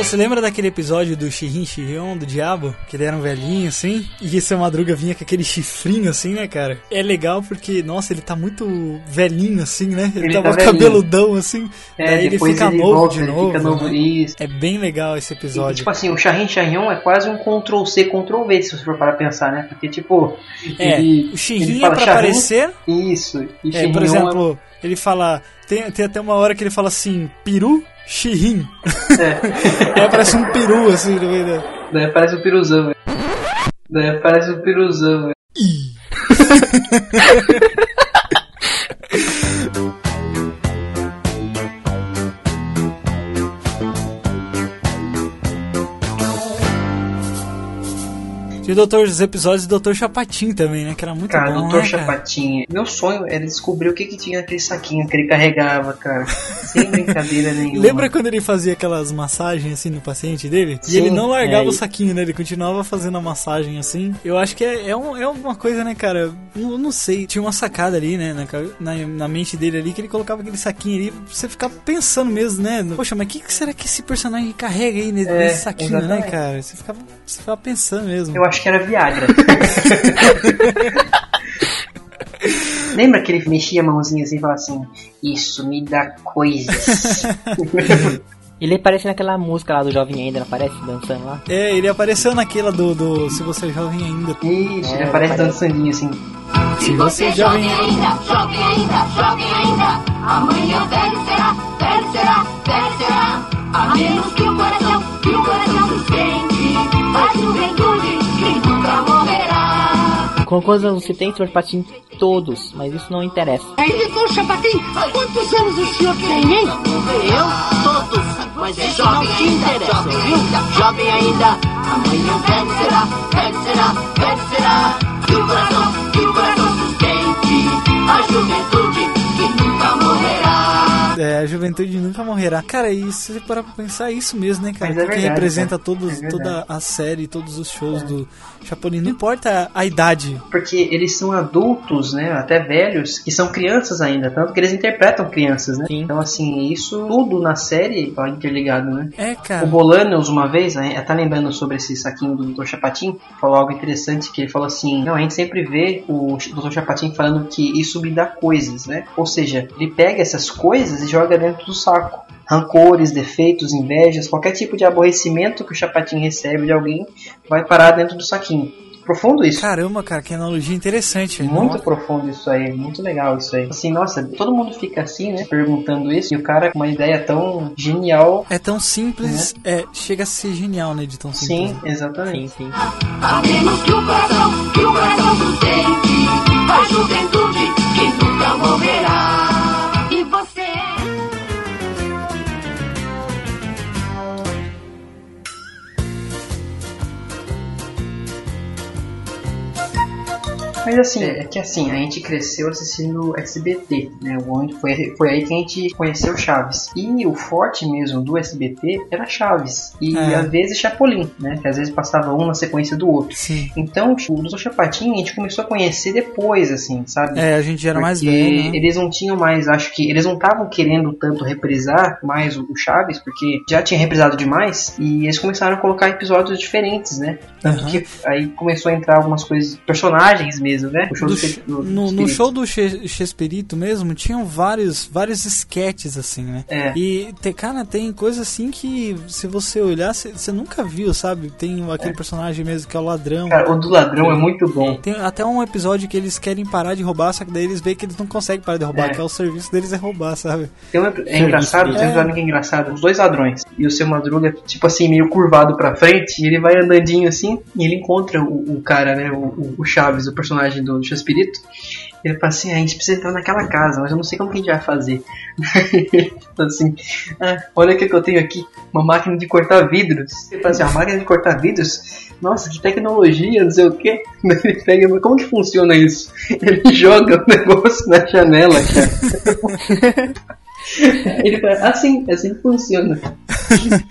Pô, você lembra daquele episódio do Shirin Shirion, do Diabo? Que ele era um velhinho, assim? E esse Madruga vinha com aquele chifrinho, assim, né, cara? É legal porque, nossa, ele tá muito velhinho, assim, né? Ele, Ele tava tá cabeludão, assim. É, daí ele fica ele novo volta, de novo. fica novo, né? isso. É bem legal esse E, episódio. tipo assim, o Shahin Shahion é quase um Ctrl C, Ctrl V, se você for para pensar, né? Porque, tipo. É, ele, o Shirin é pra Shahin, aparecer. Isso. E É, por Shihyon exemplo, ele fala. Tem, tem até uma hora que ele fala assim, peru Shirin. É. Aí aparece um peru assim no meio da. Daí parece o piruzão, velho. Daí parece o piruzão, velho. Tinha o doutor, os episódios do Dr. Chapatin também, né? Que era muito Cara, bom, doutor né, cara? Chapatinha. Meu sonho era descobrir o que, que tinha naquele saquinho que ele carregava, cara. Sem brincadeira nenhuma. Lembra quando ele fazia aquelas massagens assim no paciente dele? e Sim, ele não largava é, o e- saquinho, né? Ele continuava fazendo a massagem assim. Eu acho que é, é, um, é uma coisa, né, cara? Eu não sei. Tinha uma sacada ali, né? Na, na, na mente dele ali que ele colocava aquele saquinho ali pra você ficar pensando mesmo, né? Poxa, mas o que, que será que esse personagem carrega aí nesse, É, nesse saquinho, né, exatamente. cara? Você ficava, você ficava pensando mesmo. Eu acho que era Viagra. Lembra que ele mexia a mãozinha assim e falava assim: Isso me dá coisas. Ele aparece naquela música lá do Jovem ainda, não aparece dançando lá? É, ele apareceu naquela do, do Se Você é Jovem Ainda. Isso, É, ele aparece dançandinho assim. Se você é jovem ainda. jovem ainda, jovem ainda. Amanhã velho será, velho será, velho será. A menos que o coração, que o coração. A juventude nunca morrerá. Com quantos anos você tem, senhor Patinho? Todos, mas isso não interessa. Aí, doutor Chapatin, quantos anos o senhor tem, hein? Eu? Todos. Mas é jovem não te interessa, viu? Jovem ainda. Amanhã velho será, velho será, velho será. Que o coração, que o coração sustente. A juventude que nunca morrerá. É, a juventude nunca morrerá. Cara, e se você parar pra pensar, é isso mesmo, né, cara? Mas é verdade, representa cara. todos, É toda a série, todos os shows do Chapolin. Não importa a, a idade. Porque eles são adultos, né? Até velhos, que são crianças ainda. Tanto que eles interpretam crianças, né? Então, assim, isso tudo na série tá interligado, né? É, cara. O Bolanos, uma vez, né, tá lembrando sobre esse saquinho do Dr. Chapatin, falou algo interessante, que ele falou assim, não, a gente sempre vê o Dr. Chapatin falando que isso me dá coisas, né? Ou seja, ele pega essas coisas e joga dentro do saco. Rancores, defeitos, invejas, qualquer tipo de aborrecimento que o Chapatin recebe de alguém vai parar dentro do saquinho. Profundo isso. Caramba, cara, que analogia interessante. Muito Nossa. profundo isso aí, muito legal isso aí. Assim, nossa, todo mundo fica assim, né? Perguntando isso, e o cara com uma ideia tão genial. É tão simples, é, chega a ser genial, né, de tão simples. Sim, né? exatamente. Sim, sim. A menos que o coração, que o coração sustente. A juventude que nunca morrerá. Mas assim, é que assim, a gente cresceu assistindo SBT, né? Onde foi, foi aí que a gente conheceu Chaves. E o forte mesmo do SBT era Chaves. E É. às vezes Chapolin, né? Que às vezes passava um na sequência do outro. Sim. Então, o Dr. Chapatin a gente começou a conhecer depois, assim, sabe? É, a gente era mais Porque velho, né? Eles não tinham mais, acho que eles não estavam querendo tanto reprisar mais o o Chaves, porque já tinha reprisado demais, e eles começaram a colocar episódios diferentes, né? Tanto Aham. que aí começou a entrar algumas coisas, personagens mesmo, né? O show Do do, no, no show do Che- Chespirito mesmo, tinham vários, vários sketches, assim, né? É. E, te- cara, tem coisa assim que, se você olhar, você nunca viu, sabe? Tem aquele personagem mesmo que é o ladrão. Cara, o do ladrão é muito bom. Tem até um episódio que eles querem parar de roubar, só que daí eles veem que eles não conseguem parar de roubar, É. que é o serviço deles é roubar, sabe? Tem um, é engraçado, tem um episódio que é engraçado. Os dois ladrões. E o seu Madruga, tipo assim, meio curvado pra frente. E ele vai andandinho assim. E ele encontra o, o cara, né? O, o- o Chaves, o personagem do Chaspirito. Ele fala assim: ah, a gente precisa entrar naquela casa, mas eu não sei como que a gente vai fazer. Assim: ah, olha o que eu tenho aqui: uma máquina de cortar vidros. Ele fala assim: uma máquina de cortar vidros? Nossa, que tecnologia, não sei o que. Ele pega, como que funciona isso? Ele joga o negócio na janela, cara. Ele fala, assim, assim funciona.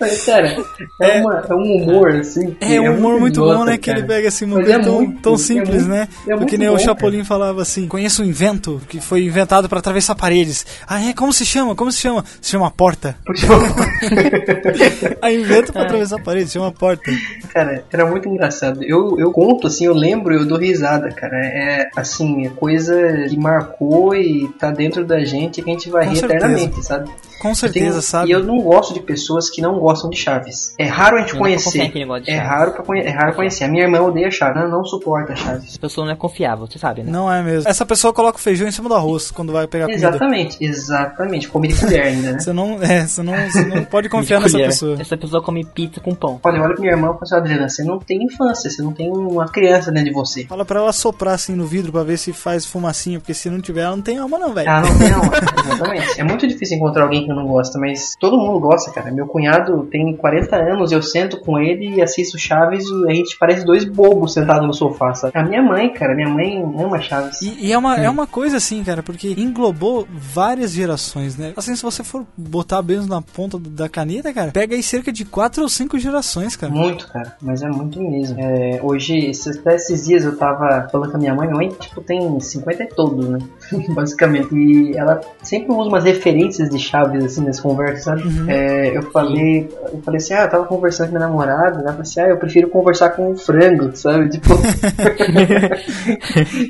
Mas, cara, é, uma, é um humor, assim. que É um humor muito bom, né? Que ele cara. pega assim, uma Mas coisa é tão, muito, tão é simples, muito- né? é Porque nem o Chapolin falava assim: conheço um invento que foi inventado pra atravessar paredes. Ah, é? Como se chama? Como se chama? Se chama porta. ah, invento pra atravessar paredes, chama porta. Cara, era muito engraçado. Eu, eu conto, assim, eu lembro, eu dou risada, cara. É, assim, é coisa que marcou e tá dentro da gente que a gente vai Com rir certeza. eternamente, sabe? Com Eu certeza, tenho- sabe? E eu não gosto de pessoas que não gostam de Chaves. É raro a gente Eu conhecer. É raro, pra conhe- é raro conhecer. A minha irmã odeia Chaves. Ela não suporta Chaves. Essa pessoa não é confiável, você sabe, né? Não é mesmo. Essa pessoa coloca o feijão em cima do arroz quando vai pegar comida. Exatamente, exatamente. Come de colher ainda, né? Você não, é, você não, você não pode confiar nessa colher. pessoa. Essa pessoa come pizza com pão. Olha, olha pra minha irmã e fala assim, Adriana, você não tem infância, você não tem uma criança dentro de você. Fala pra ela soprar assim no vidro pra ver se faz fumacinha, porque se não tiver, ela não tem alma não, velho. Ah, não tem não. Exatamente. É muito difícil encontrar alguém que não gosta, mas todo mundo gosta, cara. Meu cunhado tem 40 anos, eu sento com ele e assisto Chaves e a gente parece dois bobos sentados no sofá, sabe? A minha mãe, cara, minha mãe ama Chaves. E, e é, uma, é uma coisa assim, cara, porque englobou várias gerações, né? Assim, se você for botar bem na ponta da caneta, cara, pega aí cerca de quatro ou cinco gerações, cara. Muito, cara, mas é muito mesmo. É, hoje, esses, até esses dias eu tava falando com a minha mãe, minha mãe, tipo, tem 50 e todos, né? Basicamente. E ela sempre usa umas referências de Chaves, assim, nas conversas, sabe? É, eu falei, eu falei assim, ah, eu tava conversando com minha namorada, ela falou assim, ah, eu prefiro conversar com o frango, sabe? Tipo,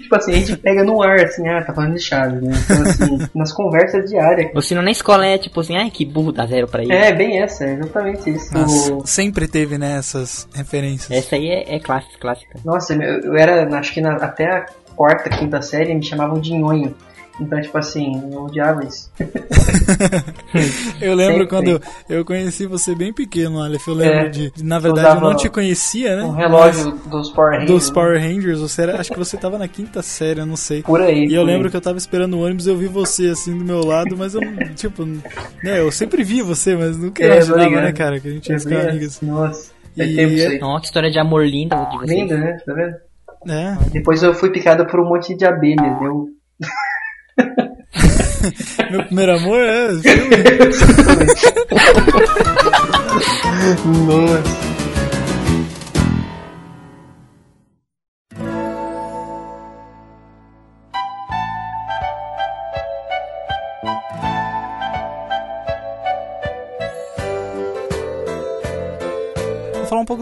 tipo assim, a gente pega no ar, assim, ah, tá falando de Chaves, né? Então, assim, nas conversas diárias. Ou se não na escola é tipo assim, ai que burro dá zero pra ele. É, bem essa, é exatamente isso. Nossa, O- sempre teve, né, essas referências. Essa aí é, é clássica, clássica. Nossa, eu, eu era, acho que na- até a quarta, quinta série me chamavam de nhonho. Então, tipo assim, eu odiava isso. Eu lembro Sempre. quando eu conheci você bem pequeno, Aleph. Eu lembro É. de, de- Na verdade, eu não te conhecia, né? Um relógio Mas- dos Power Rangers. Dos Power Rangers, você era, acho que você tava na quinta série, eu não sei. Por aí, E eu lembro aí. que eu tava esperando o ônibus e eu vi você assim do meu lado, mas eu, tipo, né, eu sempre vi você, mas nunca É, imaginava, né, cara, que a gente ia É ficar amigos. assim, Nossa, é E tempo isso é- aí. Nossa, que história de amor linda de vocês. Linda, né? Tá vendo? É. Depois eu fui picada por um monte de abelhas. Eu... Meu primeiro amor é. Nossa.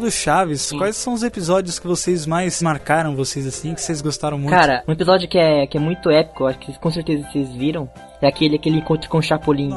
Do Chaves. Quais são os episódios que vocês mais marcaram vocês assim, que vocês gostaram muito? Cara, um episódio que é, que é muito épico, acho que com certeza vocês viram, é aquele, aquele encontro com o Chapolin.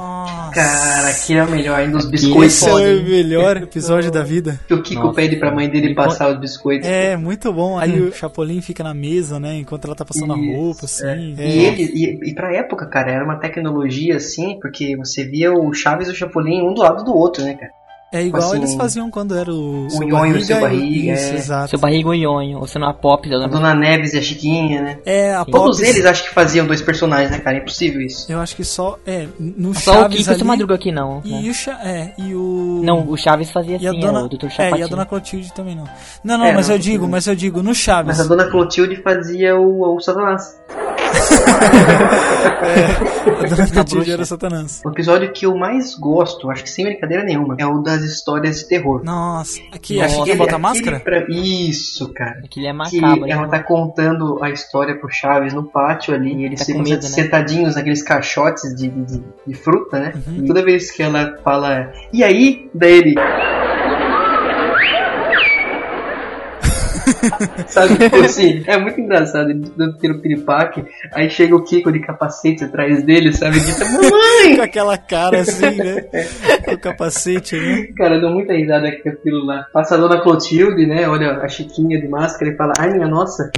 Cara, aquele é o melhor ainda dos esse biscoitos. é o melhor episódio da vida. Que o Kiko Nossa. pede pra mãe dele passar os biscoitos. É, muito bom. Aí o Chapolin fica na mesa, né? Enquanto ela tá passando a roupa, assim. É. E ele, e, e pra época, cara, era uma tecnologia assim, porque você via o Chaves e o Chapolin um do lado do outro, né, cara? É igual Assim, eles faziam quando era o, seu Nhonho e o seu e- Barriga, Isso, é. exato. Seu barriga o Nhonho, ou se não a Pop, eu A lembro. Dona Neves e a Chiquinha, né? É, a Todos Pops- eles acho que faziam dois personagens, né, cara? É impossível isso. Eu acho que só. É, no Só o Chaves. Kiko e o seu ali, Madruga aqui não. E né? o, Cha- é, e o. Não, o Chaves fazia E a assim, dona, é o Dr. é, Chapatinho. e a dona Clotilde também não. Não, não, É, mas não, eu digo, não. mas eu digo, no Chaves. Mas a Dona Clotilde fazia o, o Satanás. Era Satanás. O episódio que eu mais gosto, acho que sem brincadeira nenhuma, é o das histórias de terror. Nossa, aqui, Nossa, acho que aquele- bota aquele máscara? pra- Isso, cara. Aquele é Que macabro. ela hein? tá contando a história pro Chaves no pátio ali, e eles Tá ficam medo, né? sentadinhos naqueles caixotes de, de, de fruta, né? Uhum. E toda vez que ela fala, e aí? Daí ele. Sabe, tipo assim, é muito engraçado, ele dando tiro piripaque, aí chega o Kiko de capacete atrás dele, sabe, e grita, mamãe! Com aquela cara assim, né? Com o capacete, né? Cara, eu dou muita risada com aquilo lá. Passa a dona Clotilde, né, olha a Chiquinha de máscara e fala, ai minha nossa.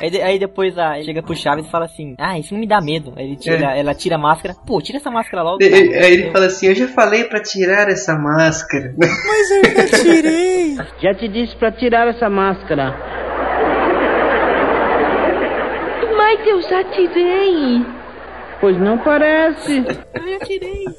Aí, de- aí depois a, chega pro Chaves e fala assim: Ah, isso não me dá medo. Aí ele tira, ela tira a máscara. Pô, tira essa máscara logo. E- Aí ele fala assim, eu já falei pra tirar essa máscara. Mas eu já tirei! Já te disse pra tirar essa máscara. Mas eu já tirei. Pois não parece. Ai, eu tirei.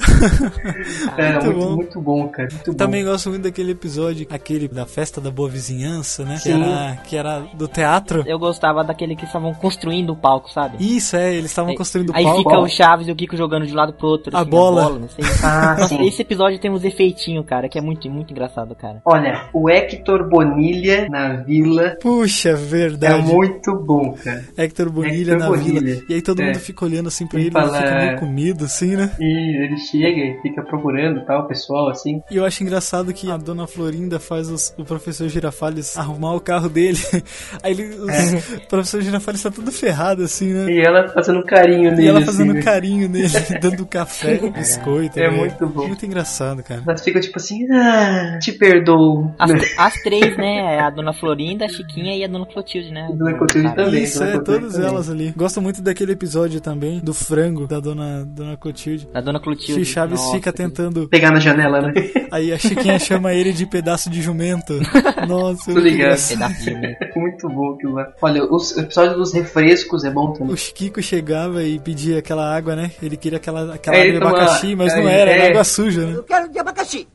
É, Muito muito, bom. muito bom, cara. Muito Também gosto muito daquele episódio, aquele da festa da boa vizinhança, né? Que Sim. era, que era do teatro. Eu gostava daquele que estavam construindo o palco, sabe? Isso, é, eles estavam construindo o Aí palco. fica o Chaves e o Kiko jogando de um lado pro outro. A assim, bola. não sei. Ah, Nossa, sim. esse episódio tem uns efeitinhos, cara, que é muito, muito engraçado, cara. Olha, o Hector Bonilha na vila Puxa, é verdade. muito bom, cara. Hector Bonilha Hector na Bonilha. vila. E aí todo É. mundo fica olhando assim pra ele fala- fica meio comido, assim, né? E ele chega e fica procurando tal, o pessoal assim. E eu acho engraçado que a dona Florinda faz os- o professor Girafales arrumar o carro dele. Aí ele, os- É. o professor Girafales tá tudo ferrado, assim, né? E ela fazendo carinho nele. E ela assim, fazendo né? carinho nele, dando café, biscoito. É né? muito bom. Muito engraçado, cara. Elas ficam tipo assim, ah, te perdoo. As, as três, né? A dona Florinda, a Chiquinha e a dona Clotilde, né? Dona Clotilde também. Isso, Dona é, Clotilde todas também. elas ali. Gosto muito daquele episódio também, do frango, da dona, dona Clotilde. Da dona Clotilde. Que Chaves Nossa, fica tentando... Pegar na janela, né? Aí a Chiquinha chama ele de pedaço de jumento. Nossa, muito ligado. engraçado. Pedaço de jumento. muito bom aquilo lá. Olha, os- o episódio dos refrescos é bom também. O Chiquico chegava e pedia aquela água, né? Ele queria aquela, aquela É, água de toma- abacaxi, mas não é, era, era é. água suja, né? Eu quero de abacaxi.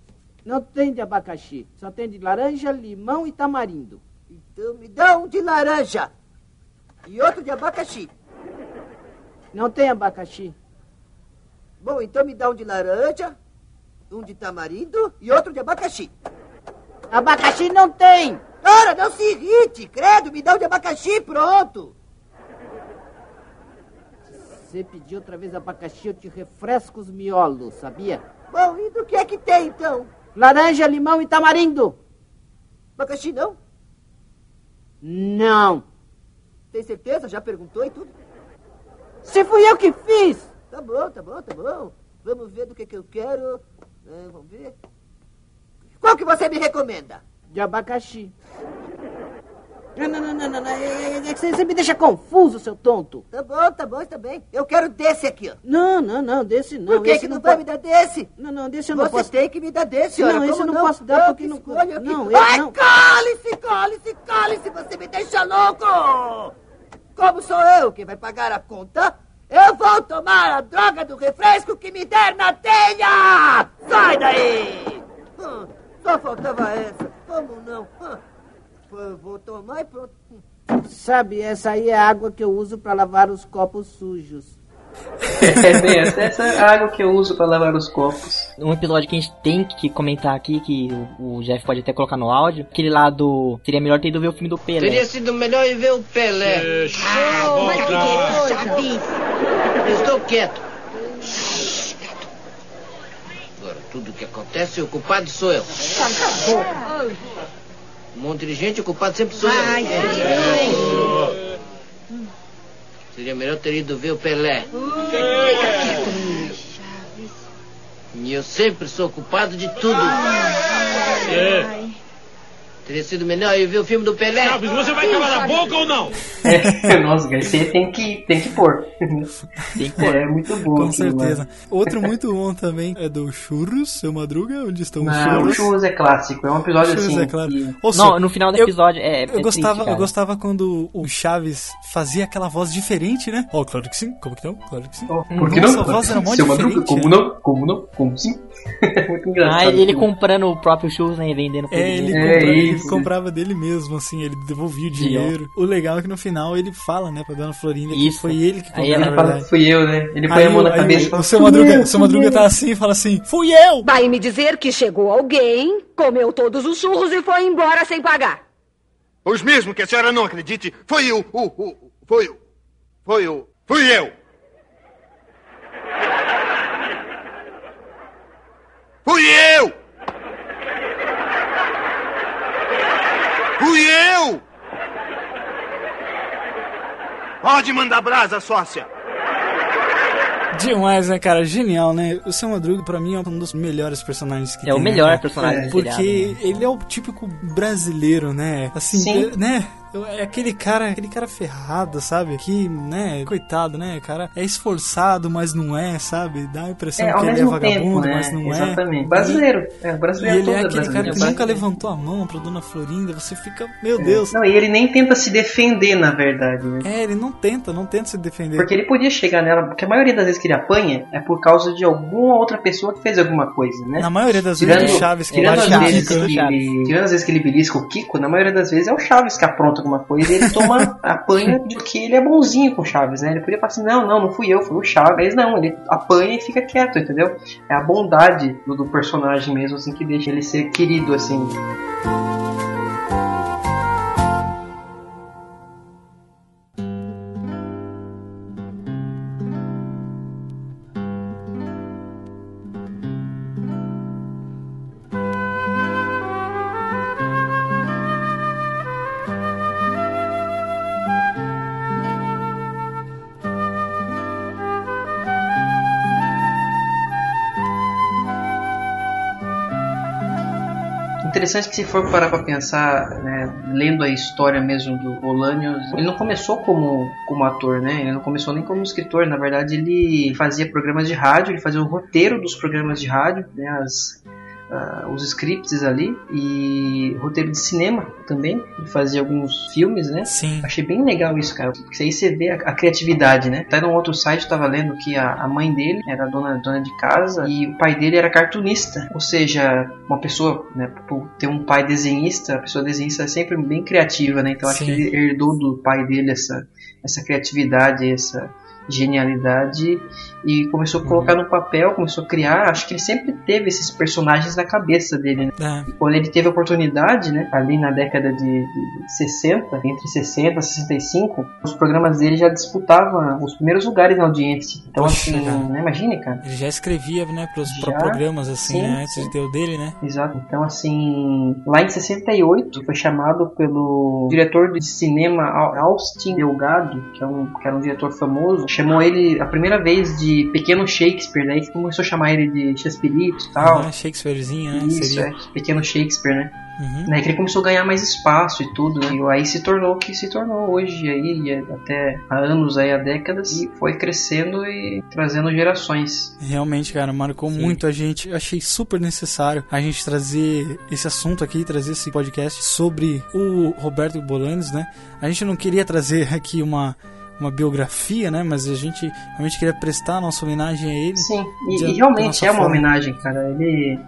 Não tem de abacaxi, só tem de laranja, limão e tamarindo. Então me dá um de laranja. E outro de abacaxi. Não tem abacaxi. Bom, então me dá um de laranja, um de tamarindo e outro de abacaxi. Abacaxi não tem! Ora, não se irrite, credo, me dá um de abacaxi, pronto. Se você pedir outra vez abacaxi, eu te refresco os miolos, sabia? Bom, e do que é que tem então? Laranja, limão e tamarindo. Abacaxi não? Não. Tem certeza? Já perguntou e tudo? Se fui eu que fiz! Tá bom, tá bom, tá bom. Vamos ver do que, que eu quero. É, vamos ver. Qual que você me recomenda? De abacaxi. Não, não, não, não, não, não. É, é, é que você, você me deixa confuso, seu tonto. Tá bom, tá bom, tá bem. Eu quero desse aqui, ó. Não, não, não, desse não. Por que, Esse que não, não vai pode- me dar desse? Não, não, desse eu não Você posso. tem que me dar desse, Não, olha. esse eu não não posso dar porque que não- escolho não, eu Ai, não- cale-se, cale-se, cale-se, você me deixa louco! Como sou eu quem vai pagar a conta? Eu vou tomar a droga do refresco que me der na telha! Sai daí! Hum, só faltava essa. Como não? Hum, eu vou tomar e pronto. Sabe, essa aí é a água que eu uso pra lavar os copos sujos. É, bem, essa, essa é a água que eu uso pra lavar os copos. Um episódio que a gente tem que comentar aqui, que o, o Jeff pode até colocar no áudio, aquele lá do. Seria melhor ter ido ver o filme do Pelé. Teria sido melhor ir ver o Pelé. Oh, mas que! Eu estou quieto. Agora, tudo que acontece, o culpado sou eu. Um monte de gente, o culpado sempre sou eu. Ai, É. Seria melhor ter ido ver o Pelé. E eu sempre sou culpado de tudo. É. Teria sido melhor ir ver o filme do Pelé. Chaves, você vai calar a boca ou não? É, nossa, você tem que, tem que pôr. Tem que É muito bom. Com certeza. Outro muito bom também é do Churros, seu Madruga, onde estão os Não, o churros. Churros é clássico. É um episódio Churros assim. é claro. que- Ou Não, no final do eu- episódio é. é Eu triste, gostava, eu cara. gostava quando o Chaves fazia aquela voz diferente, né? Oh, claro que sim, como que não? Claro que sim. Oh, por que não? a voz era mó Seu diferente. Madruga, como né? não? Como não? Como sim? É muito engraçado. Ah, ele comprando o próprio churros, né? e Vendendo pra É, ele, É compra- ele isso. comprava dele mesmo, assim, ele devolvia o dinheiro. O legal é que no final ele fala, né, pra Dona Florinda que Isso. foi ele que Aí comprou, ela na Ele fala verdade. que fui eu, né? Ele põe Aí, a mão na aí cabeça e o, fala, o seu "Fui Madruga, eu, o seu fui Madruga eu." tá assim e fala assim, fui eu! Vai me dizer que chegou alguém, comeu todos os churros e foi embora sem pagar. Pois mesmo que a senhora não acredite, foi o, o, o, foi o, foi o, fui eu. Fui eu! Fui eu! Pode mandar brasa, sócia. Demais, né, cara? Genial, né? O seu Madruga, pra mim, é um dos melhores personagens que É o tem, né, melhor cara? personagem do Porque seriado, né? ele é o típico brasileiro, né? Assim, Sim. é- né? Eu- é aquele cara, aquele cara ferrado, sabe? Que, né, coitado, né, cara? É esforçado, mas não é, sabe? Dá a impressão É, que ele é vagabundo, tempo, né? mas não é. Exatamente. Brasileiro. É, o brasileiro E ele todo é é aquele cara que nunca levantou a mão pra dona Florinda, você fica, meu Deus. Não, e ele nem tenta se defender, na verdade, né? É, ele não tenta, não tenta se defender. Porque ele podia chegar nela, porque a maioria das vezes que ele apanha é por causa de alguma outra pessoa que fez alguma coisa, né? Na maioria das tirando, vezes é o Chaves que tirando bate as vezes Kiko, né? que ele, tirando as vezes que ele belisca o Kiko, na maioria das vezes é o Chaves que apronta alguma coisa e ele toma apanha de que ele é bonzinho com o Chaves, né? Ele podia falar assim, não, não, não fui eu, foi o Chaves. Não, ele apanha e fica quieto, entendeu? É a bondade do, do personagem mesmo, assim, que deixa ele ser querido, assim. Interessante que se for parar pra pensar, né, lendo a história mesmo do Olanios, ele não começou como, como ator, né? Ele não começou nem como escritor, na verdade ele fazia programas de rádio, ele fazia o roteiro dos programas de rádio, né, as, ah, os scripts ali e roteiro de cinema também. Ele fazia alguns filmes, né? Sim. Achei bem legal isso, cara. Porque aí você vê a, a criatividade, né? Até num outro site eu tava lendo que a, a mãe dele era dona, dona de casa e o pai dele era cartunista. Ou seja, uma pessoa, né, por ter um pai desenhista, a pessoa desenhista é sempre bem criativa, né? Então acho Sim. que ele herdou do pai dele essa, essa criatividade, essa genialidade e começou a colocar no papel, começou a criar. Acho que ele sempre teve esses personagens na cabeça dele, né? É. E quando ele teve a oportunidade, né, ali na década de, de 60, entre 60 e 65, os programas dele já disputavam os primeiros lugares na audiência. Então, Poxa, assim, cara. né, imagine, cara. Ele já escrevia, né, pros pro Já? programas, assim, Sim, né, antes de ter o dele, né? Exato. Então, assim, lá em 68, foi chamado pelo diretor de cinema Au- Austin Delgado, que, é um, que era um diretor famoso, chamou ele a primeira vez de Pequeno Shakespeare, daí que começou a chamar ele de Shakespeare e tal. Ah, Shakespearezinho, né? Isso, Seria. é, Pequeno Shakespeare, né? Uhum. Né, que ele começou a ganhar mais espaço e tudo, né? E aí se tornou o que se tornou hoje aí, e até há anos aí, há décadas, e foi crescendo e trazendo gerações. Realmente, cara, marcou muito a gente. Eu achei super necessário a gente trazer esse assunto aqui, trazer esse podcast sobre o Roberto Bolanes, né? A gente não queria trazer aqui uma, uma biografia, né? Mas a gente realmente queria prestar a nossa homenagem a ele. Sim, e, e realmente é uma forma. homenagem, cara. Ele.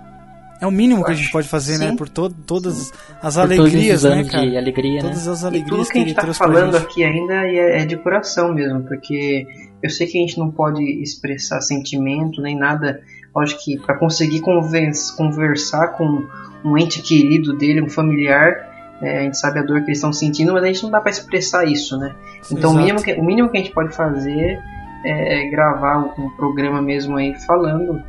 É o mínimo que a gente pode fazer, né? Sim. Por to todas as Por todos alegrias, né, cara? de alegria, né? Todas as E alegrias tudo que a ele gente tá falando gente. aqui ainda é, é de coração mesmo, porque eu sei que a gente não pode expressar sentimento nem nada. Lógico que para conseguir conversar com um ente querido dele, um familiar, né, a gente sabe a dor que eles estão sentindo, mas a gente não dá para expressar isso, né? Então o mínimo, que, o mínimo que a gente pode fazer é gravar um programa mesmo aí falando.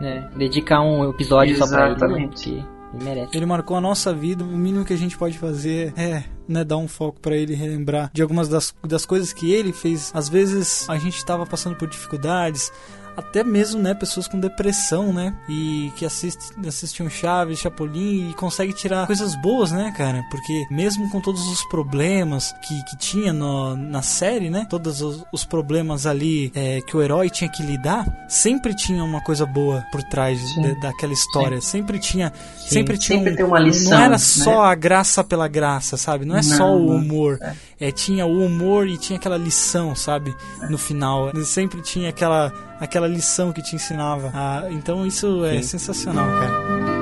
É, dedicar um episódio só pra ele, né? Exatamente. Porque ele merece. Ele marcou a nossa vida, o mínimo que a gente pode fazer é né, dar um foco pra ele relembrar de algumas das, das coisas que ele fez. Às vezes a gente tava passando por dificuldades, até mesmo, né, pessoas com depressão, né, e que assist, assistiam Chaves, Chapolin e consegue tirar coisas boas, né, cara, porque mesmo com todos os problemas que, que tinha no, na série, né, todos os, os problemas ali é, que o herói tinha que lidar, sempre tinha uma coisa boa por trás Sim. de- daquela história, sempre tinha, Sim, sempre tinha sempre um- tem uma lição, não era né? só a graça pela graça, sabe? Não é só Não, o não. humor. É, tinha o humor e tinha aquela lição, sabe? No final. Sempre tinha aquela, aquela lição que te ensinava. Ah, então isso é Sim. sensacional, cara.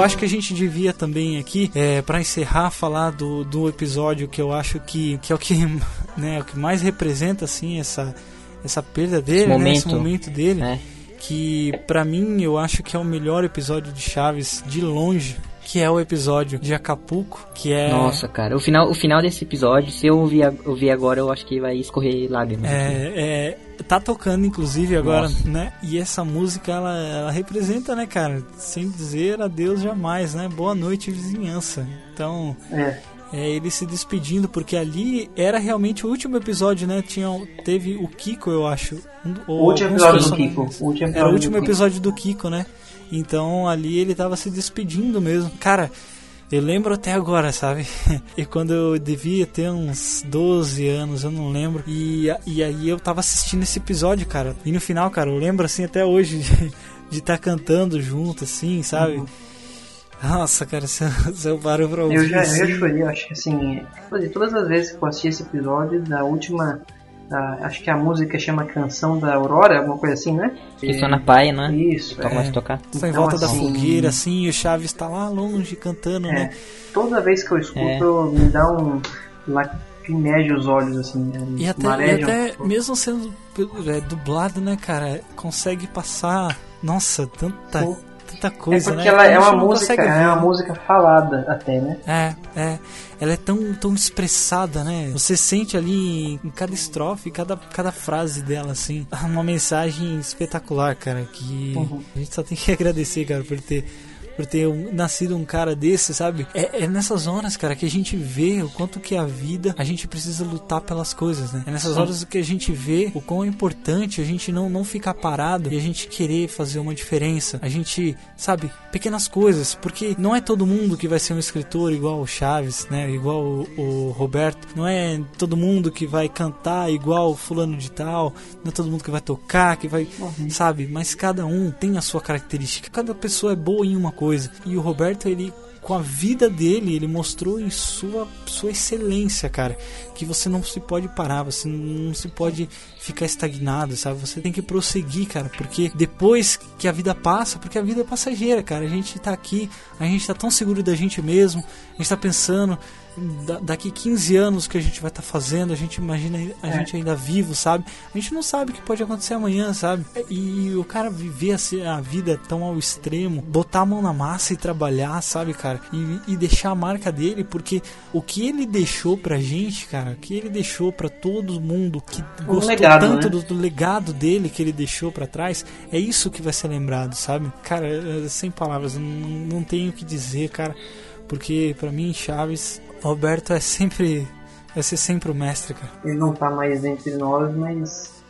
Eu acho que a gente devia também aqui, é, para encerrar, falar do, do episódio que eu acho que, que é o que, né, o que mais representa assim essa, essa perda dele, Esse né, esse momento. momento dele. É. Que pra mim eu acho que é o melhor episódio de Chaves de longe que é o episódio de Acapulco, que é... Nossa, cara, o final, o final desse episódio, se eu ouvir, ouvir agora, eu acho que vai escorrer lágrimas. É, é, tá tocando inclusive agora, Nossa. né? E essa música ela, ela representa, né, cara? Sem dizer adeus jamais, né? Boa noite, vizinhança. Então, é. É, ele se despedindo, porque ali era realmente o último episódio, né? Tinha, teve o Kiko, eu acho. o último episódio do Kiko. O último era o último do episódio do Kiko, né? Então ali ele tava se despedindo mesmo. Cara, eu lembro até agora, sabe? e quando eu devia ter uns 12 anos, eu não lembro. E, e aí eu tava assistindo esse episódio, cara. E no final, cara, eu lembro assim até hoje de estar tá cantando junto, assim, sabe? Uhum. Nossa, cara, se, se eu paro pra ouvir. Eu já, assim... eu já chorei, acho que assim. Todas as vezes que eu assisti esse episódio, da última. Acho que a música chama Canção da Aurora, alguma coisa assim, né? Que só na paia, né? Isso. Começa é. tocar. Está em volta então, assim, da fogueira, assim, e o Chaves está lá longe cantando, é, né? Toda vez que eu escuto, é. me dá um. lacrimeja os olhos, assim. Né? E até, e até mesmo sendo é, dublado, né, cara? Consegue passar. Nossa, tanta. Pô coisa, é porque né? ela é uma música, é uma música falada até, né? É, é. Ela é tão, tão expressada, né? Você sente ali em cada estrofe, cada, cada frase dela, assim, uma mensagem espetacular, cara, que uhum. a gente só tem que agradecer, cara, por ter por ter um, nascido um cara desse, sabe? É, é, nessas horas, cara, que a gente vê o quanto que a vida a gente precisa lutar pelas coisas, né? É nessas Sim. horas que a gente vê o quão é importante a gente não, não ficar parado e a gente querer fazer uma diferença. A gente, sabe, pequenas coisas, porque não é todo mundo que vai ser um escritor igual o Chaves, né? Igual o, o Roberto. Não é todo mundo que vai cantar igual o fulano de tal. Não é todo mundo que vai tocar, que vai, uhum. sabe? Mas cada um tem a sua característica. Cada pessoa é boa em uma coisa coisa. E o Roberto, ele com a vida dele, ele mostrou em sua, sua excelência, cara. Que você não se pode parar, você não se pode ficar estagnado, sabe? Você tem que prosseguir, cara. Porque depois que a vida passa, porque a vida é passageira, cara. A gente tá aqui, a gente tá tão seguro da gente mesmo, a gente tá pensando daqui 15 anos que a gente vai estar tá fazendo, a gente imagina a é. gente ainda vivo, sabe? A gente não sabe o que pode acontecer amanhã, sabe? E o cara viver assim, a vida tão ao extremo, botar a mão na massa e trabalhar, sabe, cara? E, e deixar a marca dele, porque o que ele deixou pra gente, cara, o que ele deixou pra todo mundo que um gostou legado, tanto né? do, do, legado dele que ele deixou para trás, é isso que vai ser lembrado, sabe? Cara, é, sem palavras, não, não tenho o que dizer, cara, porque para mim Chaves Roberto é sempre. Vai ser sempre o mestre, cara. Ele não tá mais entre nós, mas.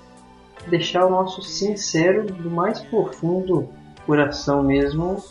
Deixar o nosso sincero, do mais profundo coração mesmo,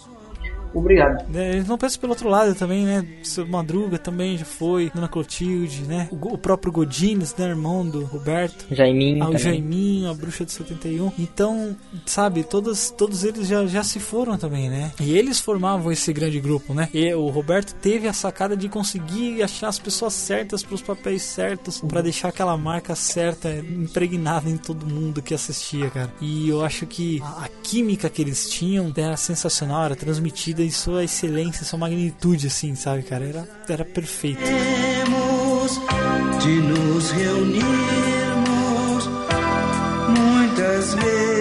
Obrigado. É, eles não pensam pelo outro lado também, né? Seu Madruga também já foi, Dona Clotilde, né? O, o próprio Godines, né? Irmão do Roberto. Jaiminho. Ah, o Jaiminho, a Bruxa de 71. Então, sabe, todos, todos eles já, já se foram também, né? E eles formavam esse grande grupo, né? E o Roberto teve a sacada de conseguir achar as pessoas certas para os papéis certos, para deixar aquela marca certa impregnada em todo mundo que assistia, cara. E eu acho que a, a química que eles tinham era sensacional, era transmitida vida em sua excelência, sua magnitude, assim, sabe, cara? Era, era perfeito. Temos de nos reunirmos muitas vezes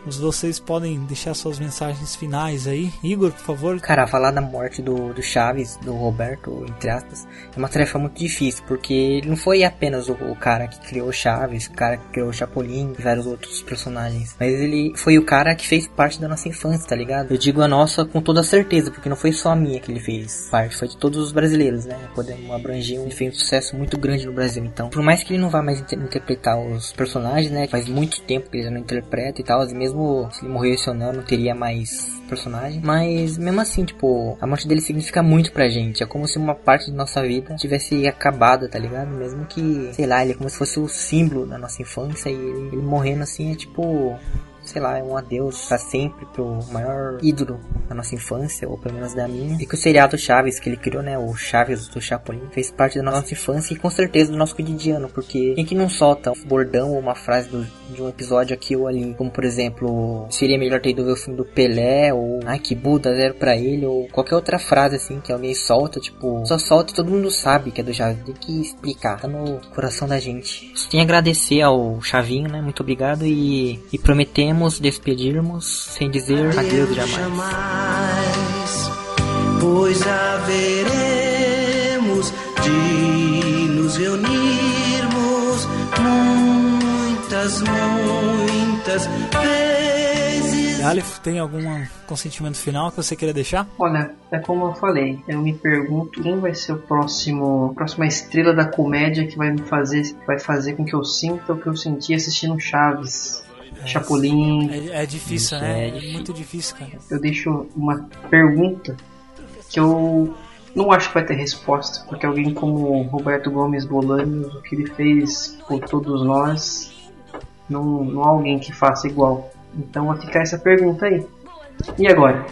Então, vocês podem deixar suas mensagens finais aí. Igor, por favor. Cara, falar da morte do, do Chaves, do Roberto, entre aspas, é uma tarefa muito difícil, porque ele não foi apenas o, o cara que criou Chaves, o cara que criou Chapolin e vários outros personagens, mas ele foi o cara que fez parte da nossa infância, tá ligado? Eu digo a nossa com toda certeza, porque não foi só a minha que ele fez parte, foi de todos os brasileiros, né? Podemos abranger, ele fez um sucesso muito grande no Brasil, então, por mais que ele não vá mais inter interpretar os personagens, né? Faz muito tempo que ele não interpreta e tal, e mesmo se ele morresse ou não, não teria mais personagem. Mas mesmo assim, tipo, a morte dele significa muito pra gente. É como se uma parte da nossa vida tivesse acabado, tá ligado? Mesmo que, sei lá, ele é como se fosse o símbolo da nossa infância e ele, ele morrendo assim é tipo sei lá, é um adeus para sempre pro maior ídolo da nossa infância, ou pelo menos da minha. E que o seriado Chaves que ele criou, né, o Chaves do Chapolin, fez parte da nossa infância e com certeza do nosso cotidiano, porque quem que não solta um bordão ou uma frase do, de um episódio aqui ou ali, como por exemplo, seria melhor ter ido ver o filme do Pelé, ou ai que Buda, zero pra ele, ou qualquer outra frase assim que alguém solta, tipo, só solta e todo mundo sabe que é do Chaves, tem que explicar, tá no coração da gente. Tem que agradecer ao Chavinho, né, muito obrigado e, e prometemos vamos despedirmos sem dizer adeus jamais. Pois haveremos de nos reunirmos muitas, muitas vezes. Aleph, tem algum consentimento final que você queira deixar? Olha, é como eu falei, eu me pergunto quem vai ser o próximo, a próxima estrela da comédia que vai me fazer, vai fazer com que eu sinta o que eu senti assistindo Chaves. Chapolin. É, é difícil, né? É muito difícil, cara. Eu deixo uma pergunta que eu não acho que vai ter resposta, porque alguém como Roberto Gomes Bolaños, o que ele fez por todos nós, não, não há alguém que faça igual. Então vai ficar essa pergunta aí. E agora?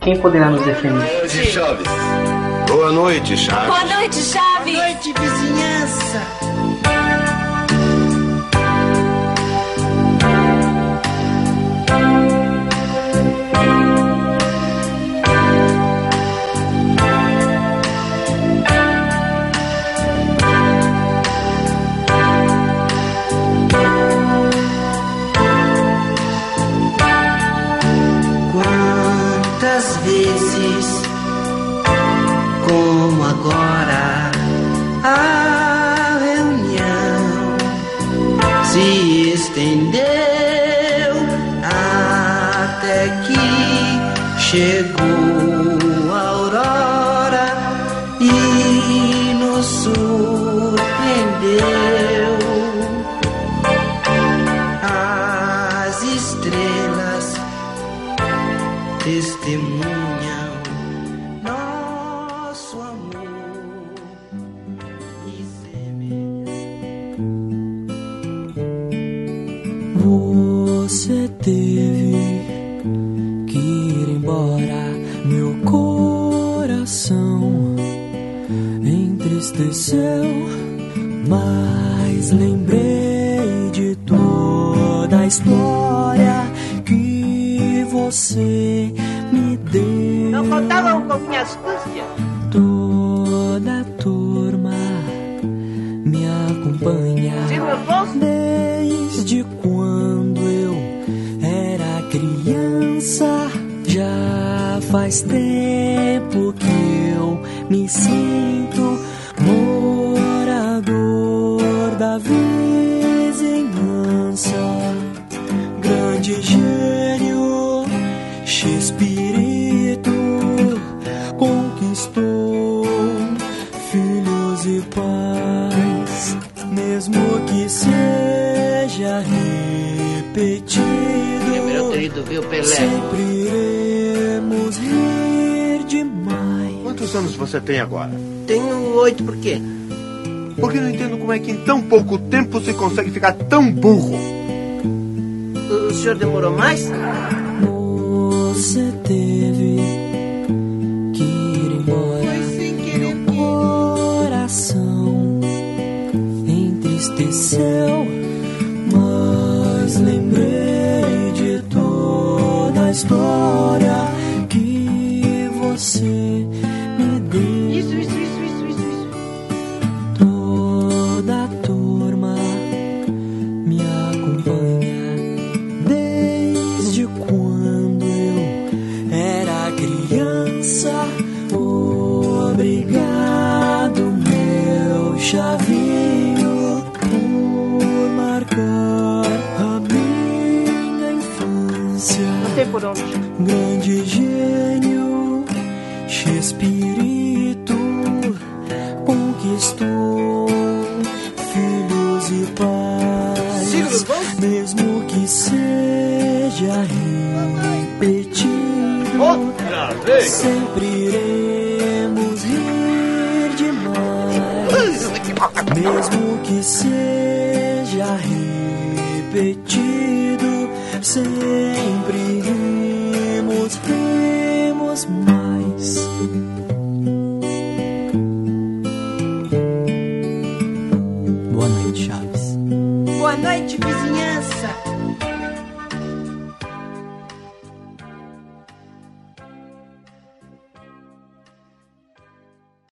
Quem poderá nos defender? Chaves. Boa noite, Chaves. Boa noite, Chaves. Boa noite, vizinhança. Quantos anos você tem agora? Tenho oito, por quê? Porque não entendo como é que em tão pouco tempo se consegue ficar tão burro. O senhor demorou mais? Você teve que ir embora. Meu coração entristeceu, mas lembrei de toda a história chavinho, por marcar a minha infância. Não por onde. Grande gênio, X-Espírito conquistou filhos e pais. Mesmo que seja repetido, Outra vez. Mesmo que seja repetido, sempre rimos, rimos mais. Boa noite, Chaves. Boa noite, vizinhança.